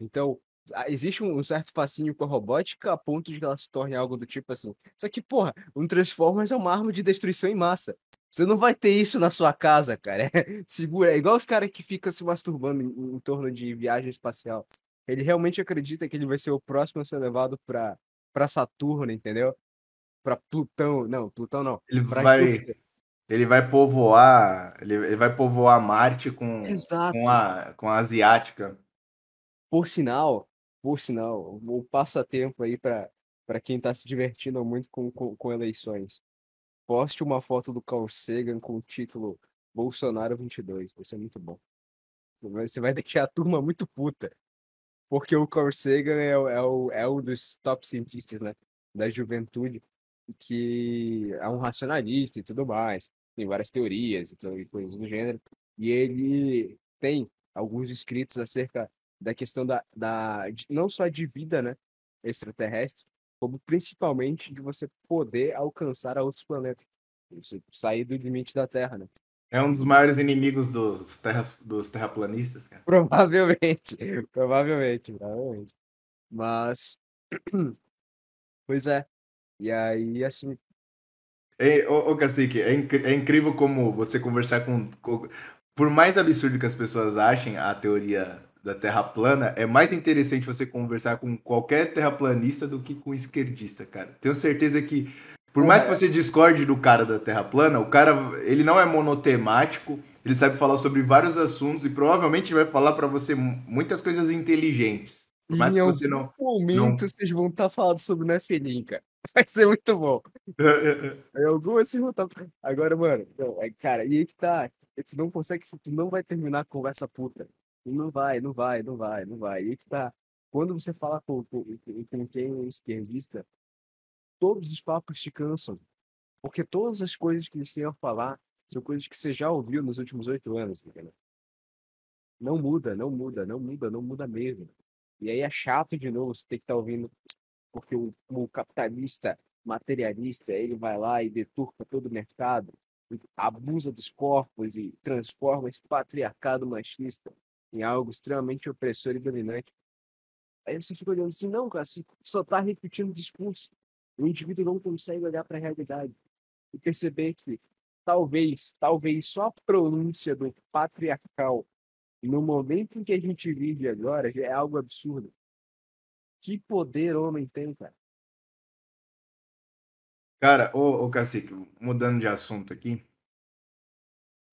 Então, existe um certo fascínio com a robótica a ponto de que ela se torne algo do tipo assim. Só que, porra, um Transformers é uma arma de destruição em massa. Você não vai ter isso na sua casa, cara. É, (laughs) segura. É igual os caras que ficam se masturbando em, em torno de viagem espacial. Ele realmente acredita que ele vai ser o próximo a ser levado pra, pra Saturno, entendeu? Pra Plutão. Não, Plutão não. Ele vai, Júpiter. ele vai povoar, ele, ele vai povoar Marte com, Exato. com a, com a asiática. Por sinal, por sinal, o passatempo aí pra para quem tá se divertindo muito com, com, com eleições. Poste uma foto do Carl Sagan com o título Bolsonaro 22. Vai ser muito bom. Você vai deixar a turma muito puta. Porque o Carl Sagan é, é, o, é um dos top cientistas, né? Da juventude, que é um racionalista e tudo mais. Tem várias teorias e, coisas do gênero. E ele tem alguns escritos acerca da questão da, da de- não só de vida, né? Extraterrestre, como principalmente de você poder alcançar outros planetas. Você sair do limite da Terra, né? É um dos maiores inimigos dos, terras, dos terraplanistas, cara. Provavelmente, (laughs) provavelmente, provavelmente. Mas, (clears throat) pois é. E aí, assim, É, ô, ô Cacique, é, inc- é incrível como você conversar com, com- Por mais absurdo que as pessoas achem a teoria da Terra plana, é mais interessante você conversar com qualquer terraplanista do que com esquerdista, cara. Tenho certeza que, por mais que você discorde do cara da Terra plana, o cara, ele não é monotemático, ele sabe falar sobre vários assuntos e provavelmente vai falar pra você mu- muitas coisas inteligentes. Por mais em que algum você não... momento vocês vão estar falando sobre o Nephilim, cara. (laughs) Vai ser muito bom. (laughs) Em algum vocês vão estar... Agora, mano, não, é, cara, e aí que tá. Tu não consegue, tu não vai terminar a conversa puta. Não vai, não vai, não vai, não vai. E aí que tá. Quando você fala com, com, com quem é esquerdista, todos os papos te cansam. Porque todas as coisas que eles têm a falar são coisas que você já ouviu nos últimos oito anos, entendeu? Não muda, não muda, não muda, não muda mesmo. E aí é chato de novo você ter que estar ouvindo, porque o, o capitalista materialista, ele vai lá e deturpa todo o mercado, abusa dos corpos e transforma esse patriarcado machista em algo extremamente opressor e dominante. Aí você fica olhando assim, não, cara, você só está repetindo o discurso. O indivíduo não consegue olhar para a realidade e perceber que talvez, talvez só a pronúncia do patriarcal no momento em que a gente vive agora é algo absurdo. Que poder homem tem, cara? Cara, ô, ô Cacique, mudando de assunto aqui,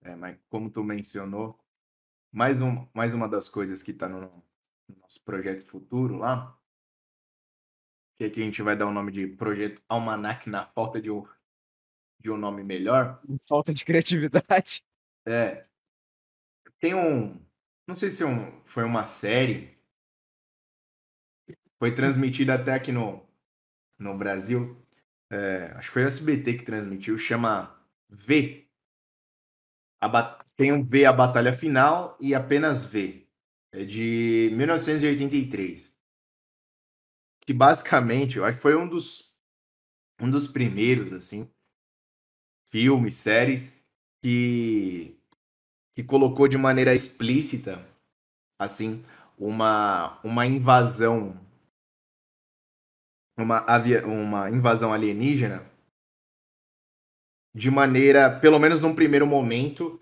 é, mas como tu mencionou, mais, um, mais uma das coisas que tá no, no nosso projeto futuro lá, que aqui a gente vai dar o nome de Projeto Almanac na falta de um, de um nome melhor, Falta de criatividade. (laughs) é, tem um, não sei se é um, foi uma série, foi transmitida até aqui no, no Brasil, é, acho que foi o SBT que transmitiu, chama V. A Tem um V, a Batalha Final, e apenas V. É de 1983. Que basicamente, eu acho que foi um dos, um dos primeiros, assim, filmes, séries, que, que colocou de maneira explícita, assim, uma, uma invasão uma, avia- uma invasão alienígena de maneira, pelo menos num primeiro momento,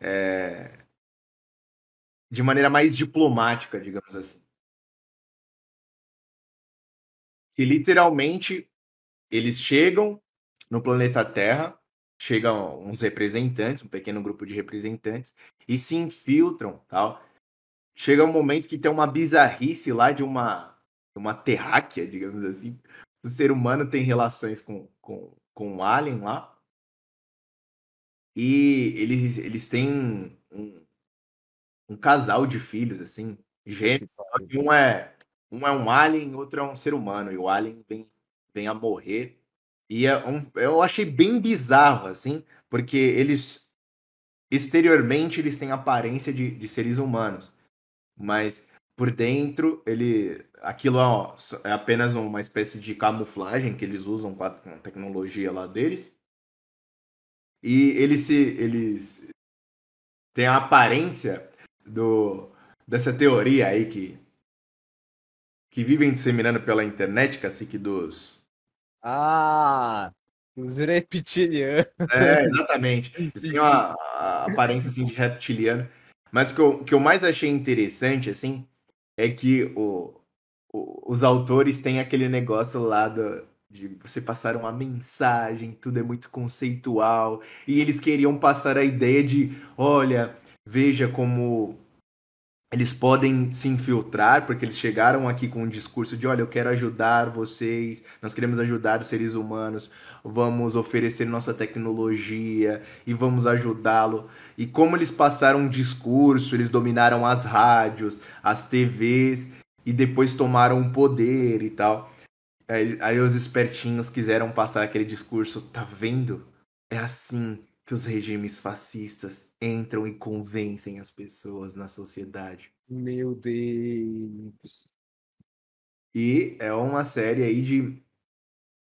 é, de maneira mais diplomática, digamos assim. Que literalmente eles chegam no planeta Terra, chegam uns representantes, um pequeno grupo de representantes, e se infiltram, tal. Chega um momento que tem uma bizarrice lá de uma uma terráquea, digamos assim. O ser humano tem relações com, com, com um alien lá. E eles, eles têm um, um casal de filhos, assim, gêmeos. Um é, um é um alien, outro é um ser humano. E o alien vem, vem a morrer. E é um, eu achei bem bizarro, assim, porque eles exteriormente eles têm aparência de, de seres humanos, mas por dentro ele aquilo ó, é apenas uma espécie de camuflagem que eles usam com a, com a tecnologia lá deles. E eles se eles têm a aparência do dessa teoria aí que que vivem disseminando pela internet, cacique dos Ah, os reptilianos. É, exatamente. Eles têm uma aparência assim de reptiliano. Mas o que eu, que eu mais achei interessante, assim, é que o, o- os autores têm aquele negócio lá do, de você passar uma mensagem, tudo é muito conceitual, e eles queriam passar a ideia de, olha, veja como eles podem se infiltrar, porque eles chegaram aqui com um discurso de, olha, eu quero ajudar vocês, nós queremos ajudar os seres humanos, vamos oferecer nossa tecnologia e vamos ajudá-lo. E como eles passaram um discurso, eles dominaram as rádios, as TVs e depois tomaram o poder e tal. Aí, aí os espertinhos quiseram passar aquele discurso, tá vendo? É assim que os regimes fascistas entram e convencem as pessoas na sociedade. Meu Deus. E é uma série aí de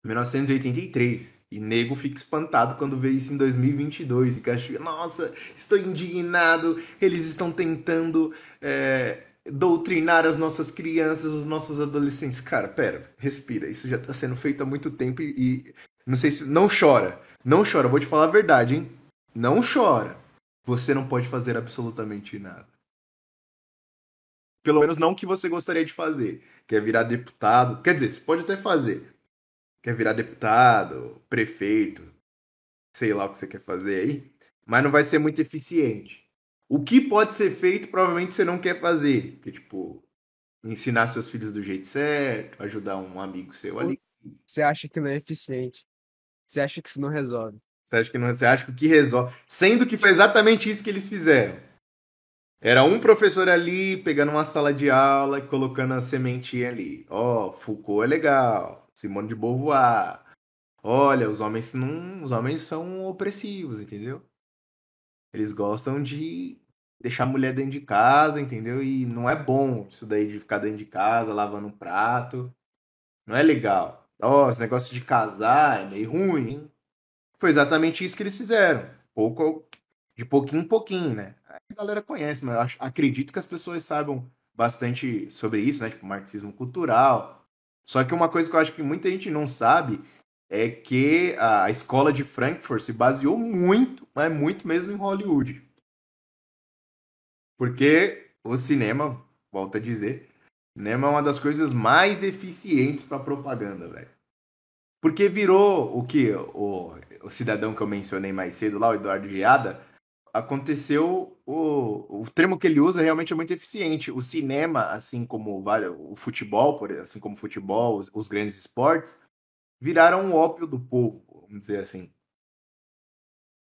1983. E nego fica espantado quando vê isso em 2022. Fica achando, nossa, estou indignado. Eles estão tentando é, doutrinar as nossas crianças, os nossos adolescentes. Cara, pera, respira. Isso já está sendo feito há muito tempo e, e não sei se. Não chora. Não chora. Vou te falar a verdade, hein? Não chora. Você não pode fazer absolutamente nada. Pelo menos não o que você gostaria de fazer. Quer virar deputado. Quer dizer, você pode até fazer. Quer virar deputado, prefeito, sei lá o que você quer fazer aí. Mas não vai ser muito eficiente. O que pode ser feito, provavelmente você não quer fazer. Que, tipo, ensinar seus filhos do jeito certo, ajudar um amigo seu ali. Você acha que não é eficiente? Você acha que isso não resolve? Você acha que não, você acha que resolve. Sendo que foi exatamente isso que eles fizeram. Era um professor ali pegando uma sala de aula e colocando a sementinha ali. Ó, oh, Foucault é legal. Simone de Beauvoir. Olha, os homens não, os homens são opressivos, entendeu? Eles gostam de deixar a mulher dentro de casa, entendeu? E não é bom isso daí de ficar dentro de casa lavando um prato. Não é legal. Ó, oh, esse negócio de casar é meio ruim, hein? Foi exatamente isso que eles fizeram. Pouco, de pouquinho em pouquinho, né? A galera conhece, mas eu acredito que as pessoas saibam bastante sobre isso, né? Tipo, marxismo cultural. Só que uma coisa que eu acho que muita gente não sabe é que a escola de Frankfurt se baseou muito, mas muito mesmo em Hollywood. Porque o cinema, volta a dizer, cinema é uma das coisas mais eficientes para propaganda, velho. Porque virou o que o, o cidadão que eu mencionei mais cedo lá, o Eduardo Giada, aconteceu o, o termo que ele usa realmente é muito eficiente. O cinema, assim como o futebol, por assim como o futebol, os, os grandes esportes, viraram um ópio do povo, vamos dizer assim.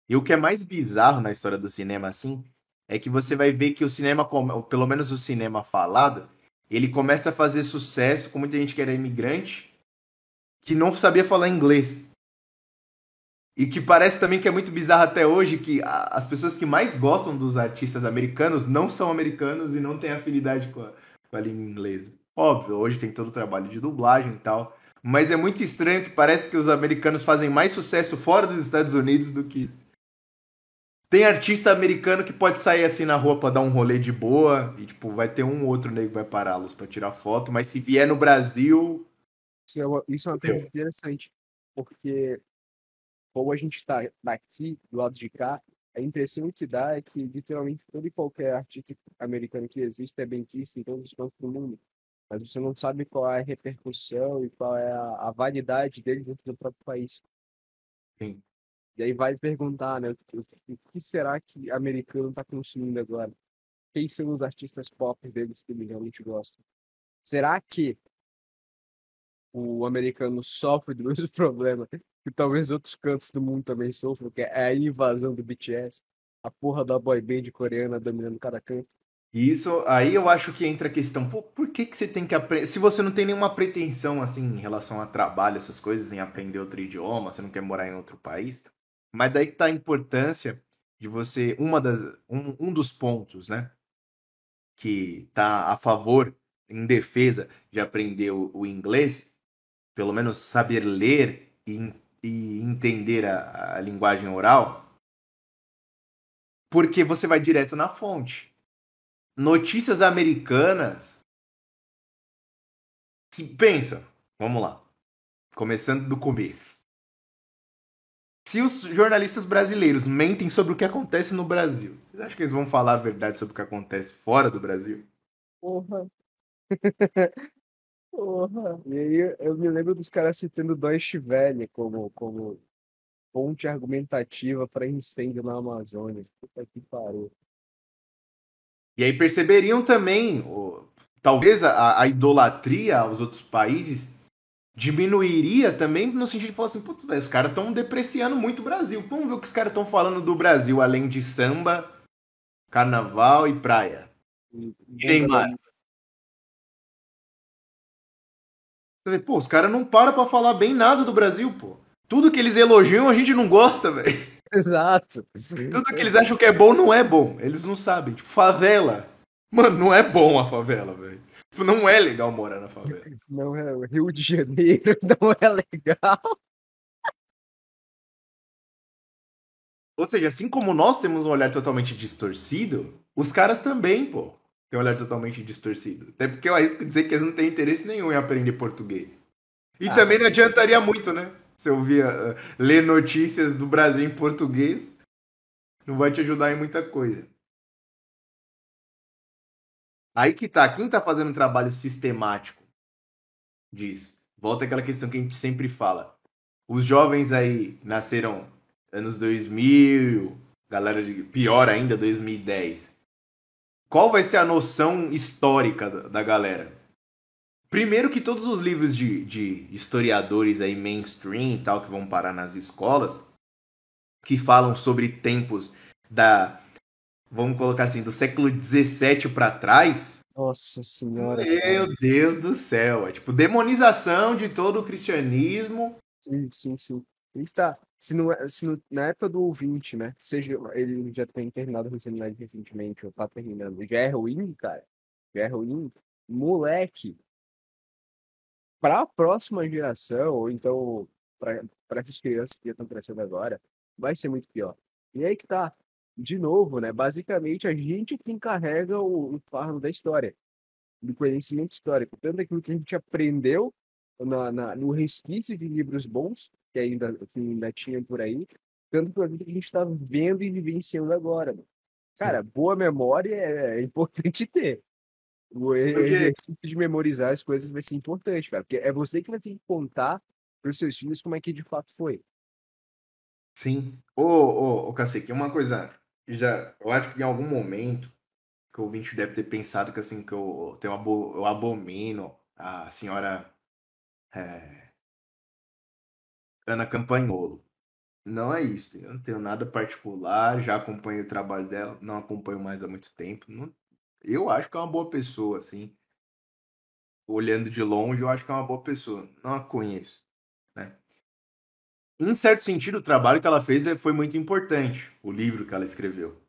E o que é mais bizarro na história do cinema, assim, é que você vai ver que o cinema, pelo menos o cinema falado, ele começa a fazer sucesso com muita gente que era imigrante que não sabia falar inglês. E que parece também que é muito bizarro até hoje que as pessoas que mais gostam dos artistas americanos não são americanos e não têm afinidade com a, com a língua inglesa. Óbvio, hoje tem todo o trabalho de dublagem e tal. Mas é muito estranho que parece que os americanos fazem mais sucesso fora dos Estados Unidos do que. Tem artista americano que pode sair assim na rua pra dar um rolê de boa e, tipo, vai ter um outro nego que vai pará-los pra tirar foto, mas se vier no Brasil. Isso é uma, isso é uma pergunta interessante, porque como a gente está daqui, do lado de cá, a impressão que dá é que literalmente todo e qualquer artista americano que existe é bem visto em todos os cantos do mundo. Mas você não sabe qual é a repercussão e qual é a, a validade dele dentro do próprio país. Sim. E aí vai perguntar, né? O, que será que americano está consumindo agora? Quem são os artistas pop deles que realmente gosta? Será que o americano sofre do (laughs) mesmo problema que talvez outros cantos do mundo também sofram, que é a invasão do BTS, a porra da boy band coreana dominando cada canto. Isso, aí eu acho que entra a questão, por que que você tem que aprender, se você não tem nenhuma pretensão, assim, em relação a trabalho, essas coisas, em aprender outro idioma, você não quer morar em outro país, mas daí que tá a importância de você, uma das, um, um dos pontos, né, que tá a favor, em defesa de aprender o, o inglês, pelo menos saber ler e, e entender a, a linguagem oral, porque você vai direto na fonte notícias americanas. Se pensa, vamos lá. Começando do começo. Se os jornalistas brasileiros mentem sobre o que acontece no Brasil, vocês acham que eles vão falar a verdade sobre o que acontece fora do Brasil? Porra. (laughs) Porra. E aí eu me lembro dos caras citando Deutsche Welle como, como fonte argumentativa para incêndio na Amazônia. Puta que pariu. E aí perceberiam também, o, talvez a, a, idolatria aos outros países diminuiria também no sentido de falar assim, putz, os caras estão depreciando muito o Brasil. Vamos ver o que os caras estão falando do Brasil, além de samba, carnaval e praia. E, Neymar. Você vê, pô, os caras não param pra falar bem nada do Brasil, pô. Tudo que eles elogiam a gente não gosta, velho. Exato. Tudo que eles acham que é bom não é bom. Eles não sabem. Tipo, favela. Mano, não é bom a favela, velho. Tipo, não é legal morar na favela. (laughs) Não é. O Rio de Janeiro (laughs) não é legal. Ou seja, assim como nós temos um olhar totalmente distorcido, os caras também, pô, têm um olhar totalmente distorcido. Até porque eu arrisco dizer que eles não têm interesse nenhum em aprender português. E ah, também não adiantaria muito, né? Você ouvir, uh, ler notícias do Brasil em português, não vai te ajudar em muita coisa. Aí que tá, quem tá fazendo um trabalho sistemático disso? Volta àquela questão que a gente sempre fala. Os jovens aí nasceram anos 2000, galera de pior ainda 2010. Qual vai ser a noção histórica da, da galera? Primeiro que todos os livros de, de historiadores aí mainstream e tal que vão parar nas escolas, que falam sobre tempos da, vamos colocar assim, do século 17 para trás. Nossa senhora. Meu cara. Deus do céu, é tipo demonização de todo o cristianismo. Sim, sim, sim. Está, se, não, é, se não, na época do ouvinte, né? Seja ele já tem terminado recentemente, ou tá terminando, já é ruim, cara. Já é ruim. Moleque, para a próxima geração, ou então para essas crianças que estão crescendo agora, vai ser muito pior. E aí que tá, de novo, né? Basicamente, a gente que encarrega o, o fardo da história, do conhecimento histórico, tanto aquilo que a gente aprendeu na, na, no resquício de livros bons, que ainda, que ainda tinha por aí, tanto para que a gente está vendo e vivenciando agora. Cara, boa memória é, é importante (laughs) ter. O exercício de memorizar as coisas vai ser importante, cara. Porque é você que vai ter que contar para os seus filhos como é que de fato foi. Sim. Ô, ô, ô Cacique, uma coisa. Já, eu acho que em algum momento que o ouvinte deve ter pensado que assim, que eu, tenho, eu abomino a senhora é, Ana Campanholo. Não é isso, eu não tenho nada particular, já acompanho o trabalho dela, não acompanho mais há muito tempo, não eu acho que é uma boa pessoa, assim. Olhando de longe, eu acho que é uma boa pessoa. Não a conheço? Em certo sentido, o trabalho que ela fez é, foi muito importante. O livro que ela escreveu.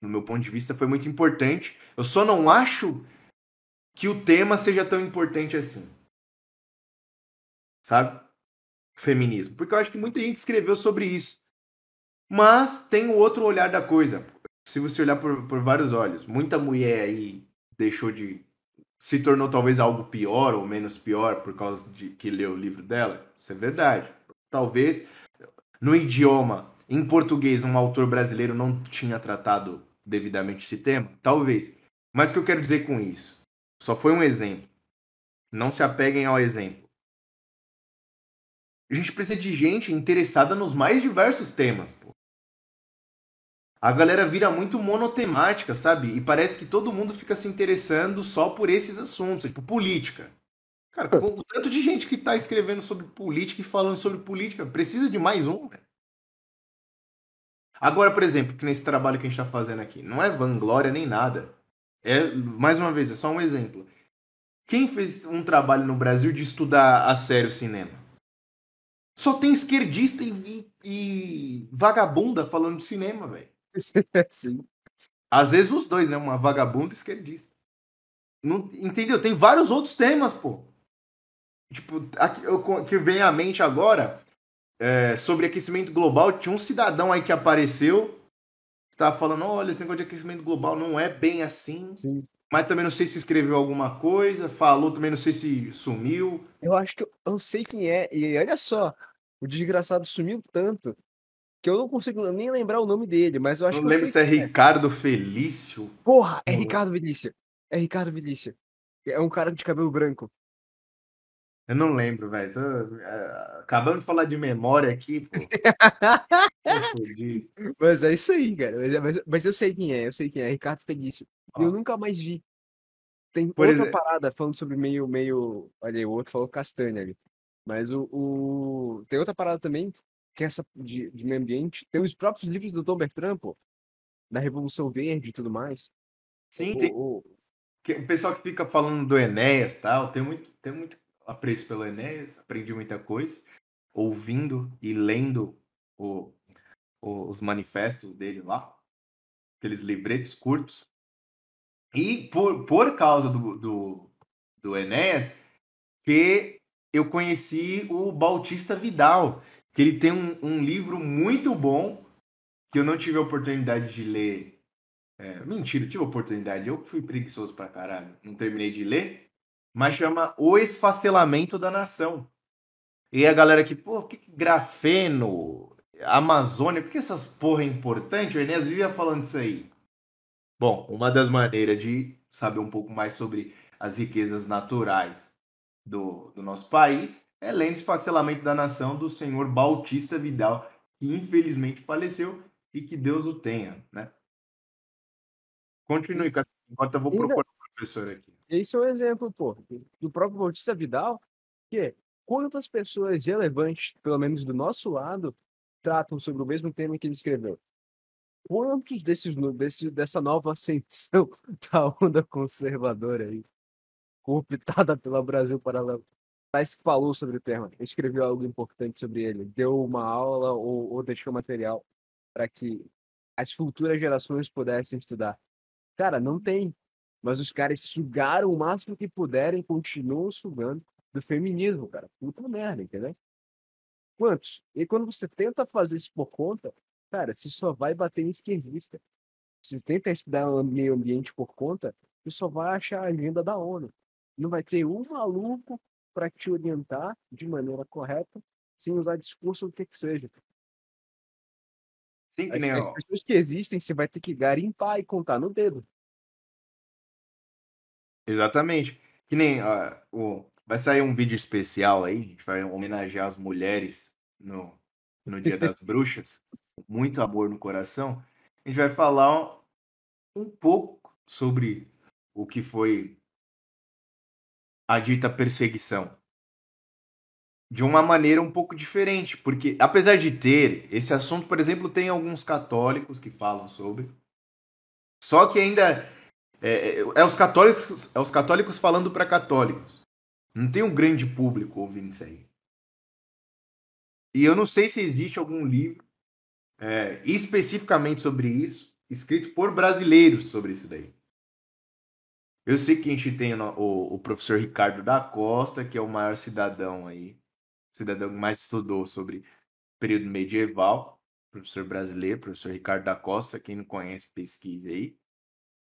No meu ponto de vista, foi muito importante. Eu só não acho que o tema seja tão importante assim. Sabe? Feminismo. Porque eu acho que muita gente escreveu sobre isso. Mas tem o outro olhar da coisa se você olhar por, por vários olhos, muita mulher aí deixou de. Se tornou talvez algo pior ou menos pior por causa de que leu o livro dela. Isso é verdade. Talvez no idioma, em português, um autor brasileiro não tinha tratado devidamente esse tema. Talvez. Mas o que eu quero dizer com isso? Só foi um exemplo. Não se apeguem ao exemplo. A gente precisa de gente interessada nos mais diversos temas. Pô a galera vira muito monotemática, sabe? E parece que todo mundo fica se interessando só por esses assuntos, tipo política. Cara, com o tanto de gente que tá escrevendo sobre política e falando sobre política, precisa de mais um, velho. Agora, por exemplo, que nesse trabalho que a gente tá fazendo aqui, não é vanglória nem nada. É, mais uma vez, é só um exemplo. Quem fez um trabalho no Brasil de estudar a sério cinema? Só tem esquerdista e, e vagabunda falando de cinema, velho. (laughs) Sim. Às vezes os dois, né? Uma vagabunda esquerdista. Não, entendeu? Tem vários outros temas, pô. Tipo, aqui, eu, que vem à mente agora, é, sobre aquecimento global, tinha um cidadão aí que apareceu, que tava falando, olha, esse negócio de aquecimento global não é bem assim. Sim. Mas também não sei se escreveu alguma coisa, falou também não sei se sumiu. Eu acho que eu, eu sei quem é. E olha só, o desgraçado sumiu tanto que eu não consigo nem lembrar o nome dele, mas eu acho não que eu lembro se é é. Ricardo Felício. Porra, é Não. Ricardo Vilícia. É Ricardo Vilícia. É um cara de cabelo branco. Eu não lembro, velho. Tô, é, acabamos de falar de memória aqui, pô. (laughs) Mas é isso aí, cara. Mas, mas- mas eu sei quem é, eu sei quem é, Ricardo Felício. Eu nunca mais vi. Tem Por outra exe- parada falando sobre meio, meio. Olha aí, o outro falou castanha ali. Mas o, o- Tem outra parada também, que essa de, de meio ambiente. Tem os próprios livros do Tom Bertrand, pô. Da Revolução Verde e tudo mais. Sim, O- tem, o- pessoal que fica falando do Enéas tal, tem muito, tem muito apreço pelo Enéas, aprendi muita coisa, ouvindo e lendo o- o- os manifestos dele lá, aqueles livretos curtos. E por, por causa do, do, do Enéas, que eu conheci o Bautista Vidal, que ele tem um, um livro muito bom, que eu não tive a oportunidade de ler é, mentira, tive oportunidade. Eu que fui preguiçoso pra caralho. Não terminei de ler. Mas chama O Esfacelamento da Nação. E a galera aqui, pô, que, que grafeno, Amazônia, por que essas porra é importante? O Enéas vivia falando isso aí. Bom, uma das maneiras de saber um pouco mais sobre as riquezas naturais do, do nosso país é lendo Esfacelamento da Nação do senhor Bautista Vidal, que infelizmente faleceu e que Deus o tenha, né? Continue, enquanto eu vou procurar o professor aqui. Esse é um exemplo, pô, do próprio Bautista Vidal, que quantas pessoas relevantes, pelo menos do nosso lado, tratam sobre o mesmo tema que ele escreveu. Quantos desses, desse, dessa nova ascensão (laughs) da onda conservadora aí, cooptada pela Brasil Paralelo, mas falou sobre o tema, escreveu algo importante sobre ele, deu uma aula ou, ou deixou material para que as futuras gerações pudessem estudar. Cara, não tem. Mas os caras sugaram o máximo que puderem, continuam sugando do feminismo, cara. Puta merda, entendeu? Quantos? E quando você tenta fazer isso por conta, cara, você só vai bater em esquerdista. Você tenta estudar o meio ambiente por conta, você só vai achar a agenda da ONU. Não vai ter um maluco para te orientar de maneira correta, sem usar discurso ou o que que seja. Sim, que As, nem as pessoas que existem, você vai ter que garimpar e contar no dedo. Exatamente. Que nem ó, o, vai sair um vídeo especial aí, a gente vai homenagear as mulheres no, no Dia das (laughs) Bruxas, muito amor no coração. A gente vai falar um pouco sobre o que foi a dita perseguição. De uma maneira um pouco diferente, porque apesar de ter esse assunto, por exemplo, tem alguns católicos que falam sobre, só que ainda é, é- é os católicos, é os católicos falando para católicos. Não tem um grande público ouvindo isso aí. E eu não sei se existe algum livro é, especificamente sobre isso, escrito por brasileiros sobre isso daí. Eu sei que a gente tem o, o, o professor Ricardo da Costa, que é o maior cidadão aí, cidadão que mais estudou sobre período medieval, professor brasileiro, professor Ricardo da Costa, quem não conhece, pesquise aí.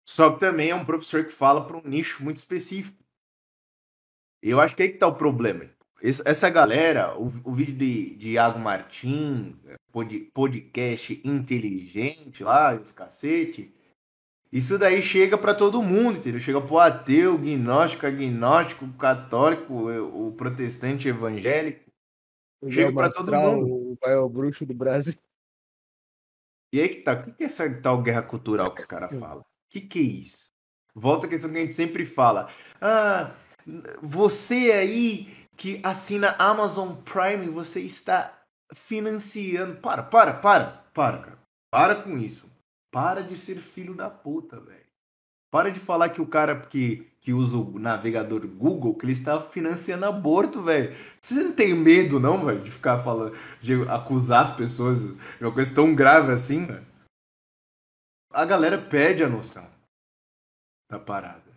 Só que também é um professor que fala para um nicho muito específico. Eu acho que aí que tá o problema. Essa galera, o, o vídeo de, de Iago Martins, pod- podcast inteligente lá, os cacete, isso daí chega para todo mundo, entendeu? Chega pro ateu, gnóstico, agnóstico, católico, o o protestante evangélico. O Chega pra todo mundo. O maior bruxo do Brasil. E aí que tá, o que que é essa tal guerra cultural que os caras falam? O que que é isso? Volta a questão que a gente sempre fala. Ah, Você aí que assina Amazon Prime, você está financiando. Para, para, para, para, cara. Para com isso. Para de ser filho da puta, velho. Para de falar que o cara que, que usa o navegador Google, que ele está financiando aborto, velho. Você não tem medo, não, velho, de ficar falando, de acusar as pessoas de uma coisa tão grave assim, velho? A galera perde a noção da parada.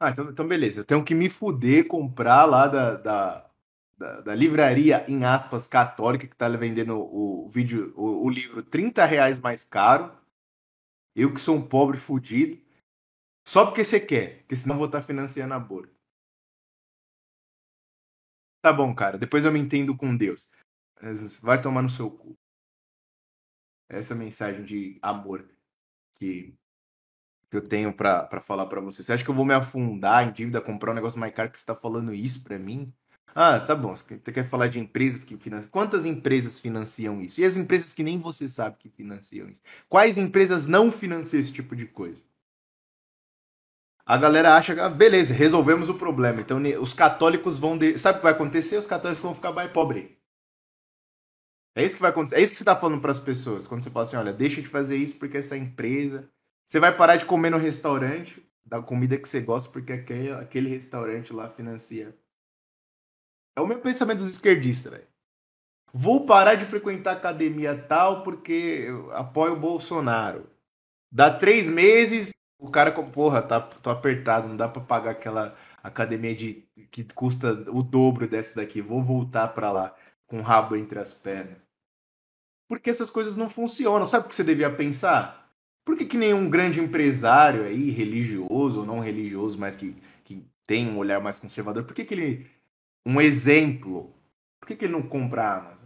Ah, então, então beleza. Eu tenho que me fuder, comprar lá da, da, da, da livraria, em aspas, católica, que tá vendendo o, vídeo, o, o livro 30 reais mais caro. Eu que sou um pobre fudido. Só porque você quer, porque senão vou estar tá financiando aborto. Tá bom, cara. Depois eu me entendo com Deus. Vai tomar no seu cu. Essa mensagem de amor que que eu tenho para falar para você. Você acha que eu vou me afundar em dívida, comprar um negócio mais caro que você está falando isso para mim? Ah, tá bom. Você quer falar de empresas que financiam. Quantas empresas financiam isso? E as empresas que nem você sabe que financiam isso? Quais empresas não financiam esse tipo de coisa? A galera acha que, ah, beleza, resolvemos o problema. Então os católicos vão. De... Sabe o que vai acontecer? Os católicos vão ficar mais pobres. É isso que vai acontecer. É isso que você está falando para as pessoas. Quando você fala assim: olha, deixa de fazer isso porque essa empresa você vai parar de comer no restaurante da comida que você gosta porque aquele, aquele restaurante lá financia. É o meu pensamento dos esquerdistas, velho. Vou parar de frequentar academia tal porque apoio o Bolsonaro. Dá três meses, o cara, porra, tá, tô apertado, não dá pra pagar aquela academia de, que custa o dobro dessa daqui. Vou voltar pra lá com o rabo entre as pernas. Porque essas coisas não funcionam. Sabe o que você devia pensar? Por que, que nenhum grande empresário aí, religioso ou não religioso, mas que, que tem um olhar mais conservador, por que, que ele. Um exemplo. Por que, que ele não compra a Amazon?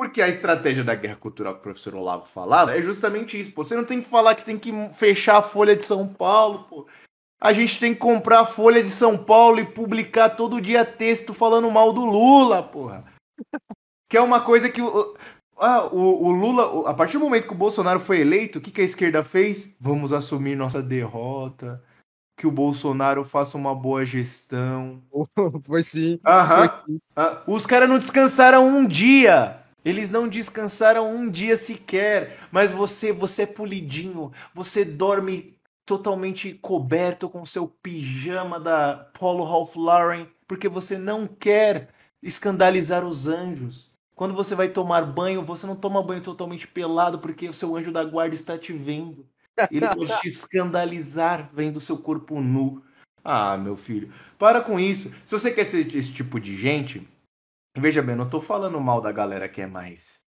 Porque a estratégia da guerra cultural que o professor Olavo falava é justamente isso. Pô. Você não tem que falar que tem que fechar a Folha de São Paulo, pô. A gente tem que comprar a Folha de São Paulo e publicar todo dia texto falando mal do Lula, porra. Que é uma coisa que. Ah, o, o, Lula, a partir do momento que o Bolsonaro foi eleito, o que, que a esquerda fez? Vamos assumir nossa derrota. Que o Bolsonaro faça uma boa gestão. (laughs) foi sim. Aham. Foi sim. Ah, os caras não descansaram um dia. Eles não descansaram um dia sequer. Mas você, você é polidinho. Você dorme totalmente coberto com seu pijama da Polo Ralph Lauren. Porque você não quer escandalizar os anjos. Quando você vai tomar banho, você não toma banho totalmente pelado porque o seu anjo da guarda está te vendo. (laughs) Ele pode te escandalizar vendo seu corpo nu. Ah, meu filho, para com isso. Se você quer ser esse tipo de gente, veja bem, não tô falando mal da galera que é mais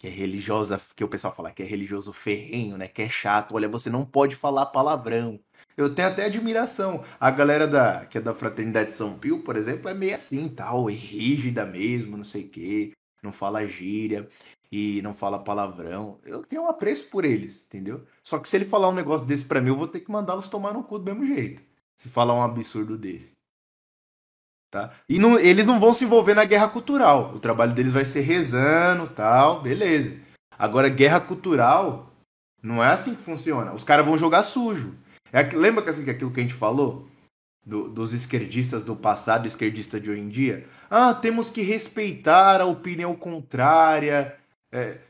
que é religiosa, que o pessoal fala que é religioso ferrenho, né? Que é chato. Olha, você não pode falar palavrão. Eu tenho até admiração. A galera da que é da Fraternidade São Pio, por exemplo, é meio assim, tal, é rígida mesmo, não sei o quê não fala gíria e não fala palavrão. Eu tenho um apreço por eles, entendeu? Só que se ele falar um negócio desse pra mim, eu vou ter que mandá-los tomar no cu do mesmo jeito. Se falar um absurdo desse. Tá? E não, eles não vão se envolver na guerra cultural. O trabalho deles vai ser rezando, tal, beleza. Agora, guerra cultural não é assim que funciona. Os caras vão jogar sujo. É, lembra que assim, que aquilo que a gente falou? do, dos esquerdistas do passado, esquerdista de hoje em dia. Ah, temos que respeitar a opinião contrária. É,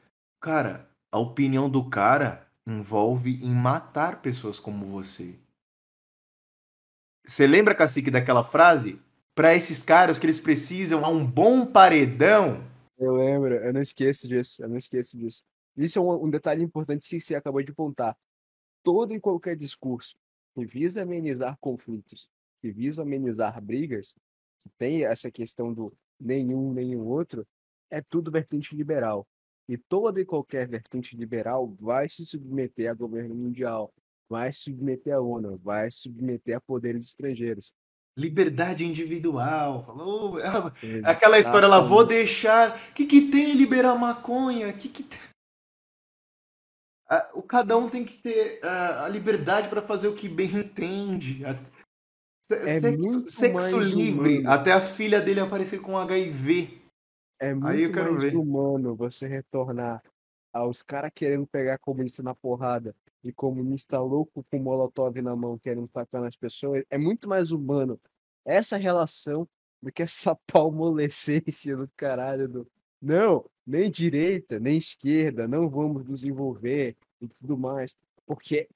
cara, a opinião do cara envolve em matar pessoas como você. Você lembra, Cacique, daquela frase? Para esses caras que eles precisam a um bom paredão. Eu lembro, eu não esqueço disso, eu não esqueço disso. Isso é um, um detalhe importante que você acabou de apontar. Todo e qualquer discurso que visa amenizar conflitos que visa amenizar brigas, que tem essa questão do nenhum, nenhum outro, é tudo vertente liberal. E toda e qualquer vertente liberal vai se submeter a governo mundial, vai se submeter à ONU, vai se submeter a poderes estrangeiros. Liberdade individual, falou. (laughs) Aquela história lá, vou deixar. O que, que tem liberar maconha? Que que o cada um tem que ter a liberdade para fazer o que bem entende. É sexo, sexo livre. Humano. Até a filha dele aparecer com HIV. É muito Aí eu quero mais ver. humano você retornar aos caras querendo pegar comunista na porrada e comunista louco com molotov na mão querendo tacar nas pessoas, é muito mais humano essa relação do que essa (laughs) palmolescência do caralho do não, nem direita, nem esquerda, não vamos nos envolver e tudo mais, porque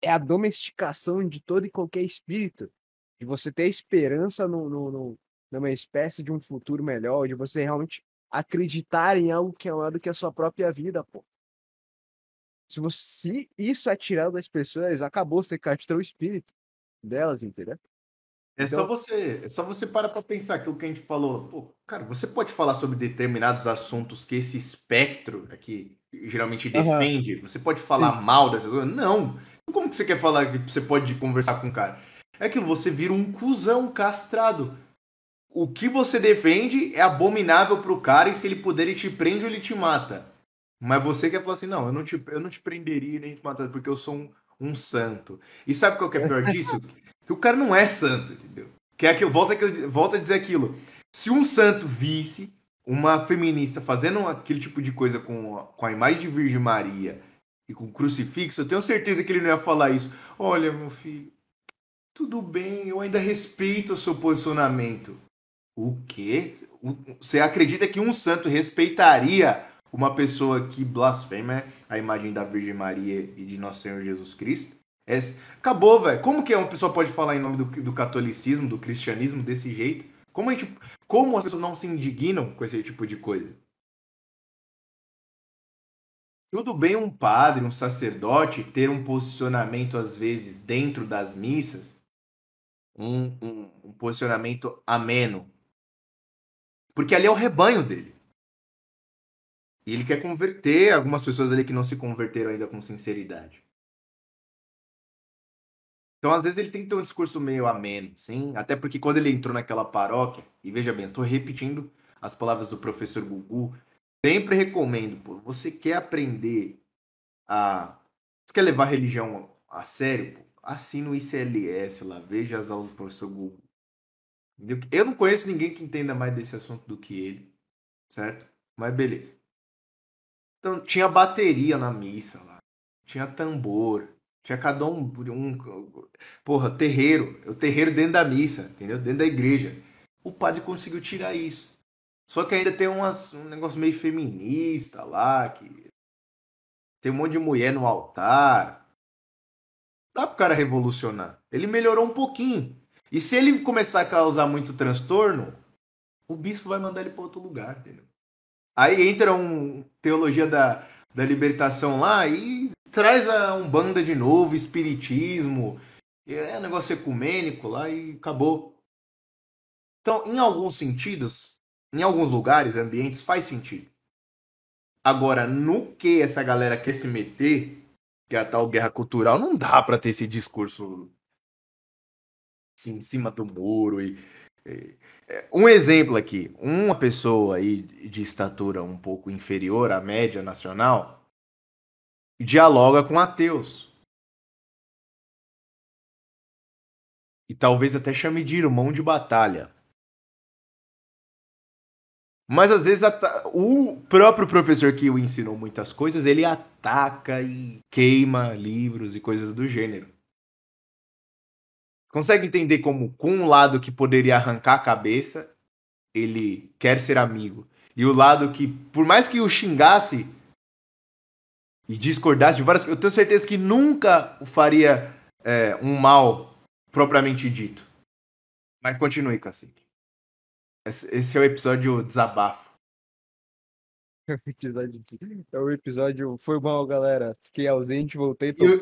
é a domesticação de todo e qualquer espírito, de você ter esperança no, no, no, numa espécie de um futuro melhor, de você realmente acreditar em algo que é maior do que a sua própria vida, pô. Se, você, se isso é tirado das pessoas, acabou, você castrou o espírito delas, entendeu? É Então- só você, é só você parar pra pensar aquilo que a gente falou. Pô, cara, você pode falar sobre determinados assuntos que esse espectro aqui geralmente defende. Você pode falar mal dessas coisas? Não. Como que você quer falar que você pode conversar com o cara? É aquilo, você vira um cuzão castrado. O que você defende é abominável pro cara e se ele puder, ele te prende ou ele te mata. Mas você quer falar assim, não, eu não te, eu não te prenderia nem te mataria porque eu sou um, um santo. E sabe qual que é pior disso? (laughs) que o cara não é santo, entendeu? Que é aquilo, volta, volta a dizer aquilo. Se um santo visse uma feminista fazendo aquele tipo de coisa com, a- com a imagem de Virgem Maria e com o crucifixo, eu tenho certeza que ele não ia falar isso. Olha, meu filho, tudo bem, eu ainda respeito o seu posicionamento. O quê? Você acredita que um santo respeitaria uma pessoa que blasfema a imagem da Virgem Maria e de Nosso Senhor Jesus Cristo? É- acabou, velho. Como que uma pessoa pode falar em nome do, do catolicismo, do cristianismo desse jeito? Como, a gente, como as pessoas não se indignam com esse tipo de coisa? Tudo bem um padre, um sacerdote ter um posicionamento, às vezes, dentro das missas, um, um, um posicionamento ameno. Porque ali é o rebanho dele. E ele quer converter algumas pessoas ali que não se converteram ainda com sinceridade. Então, às vezes, ele tem que ter um discurso meio ameno, sim. Até porque quando ele entrou naquela paróquia, e veja bem, eu tô repetindo as palavras do professor Gugu, sempre recomendo, pô, você quer aprender a. Você quer levar a religião a sério, pô, assina o ICLS lá, veja as aulas do professor Gugu. Eu não conheço ninguém que entenda mais desse assunto do que ele, certo? Mas beleza. Então, tinha bateria na missa lá, tinha tambor, tinha cada um, um porra, terreiro, o terreiro dentro da missa, entendeu? Dentro da igreja. O padre conseguiu tirar isso. Só que ainda tem umas, um negócio meio feminista lá, que tem um monte de mulher no altar. Dá pro cara revolucionar. Ele melhorou um pouquinho. E se ele começar a causar muito transtorno, o bispo vai mandar ele para outro lugar, entendeu? Aí entra um teologia da, da libertação lá e traz a Umbanda de novo, espiritismo, é negócio ecumênico lá e acabou. Então, em alguns sentidos, em alguns lugares, ambientes, faz sentido. Agora, no que essa galera quer se meter, que é a tal guerra cultural, não dá pra ter esse discurso assim, em cima do muro e, é, um exemplo aqui, uma pessoa aí de estatura um pouco inferior à média nacional dialoga com ateus. E talvez até chame de irmão de batalha. Mas às vezes o próprio professor que o ensinou muitas coisas, ele ataca e queima livros e coisas do gênero. Consegue entender como, com um lado que poderia arrancar a cabeça, ele quer ser amigo. E o lado que, por mais que o xingasse e discordasse de várias eu tenho certeza que nunca o faria é, um mal propriamente dito. Mas continue, Cacique. Esse é o episódio desabafo. É o episódio, é o episódio. Foi mal, galera. Fiquei ausente, voltei. E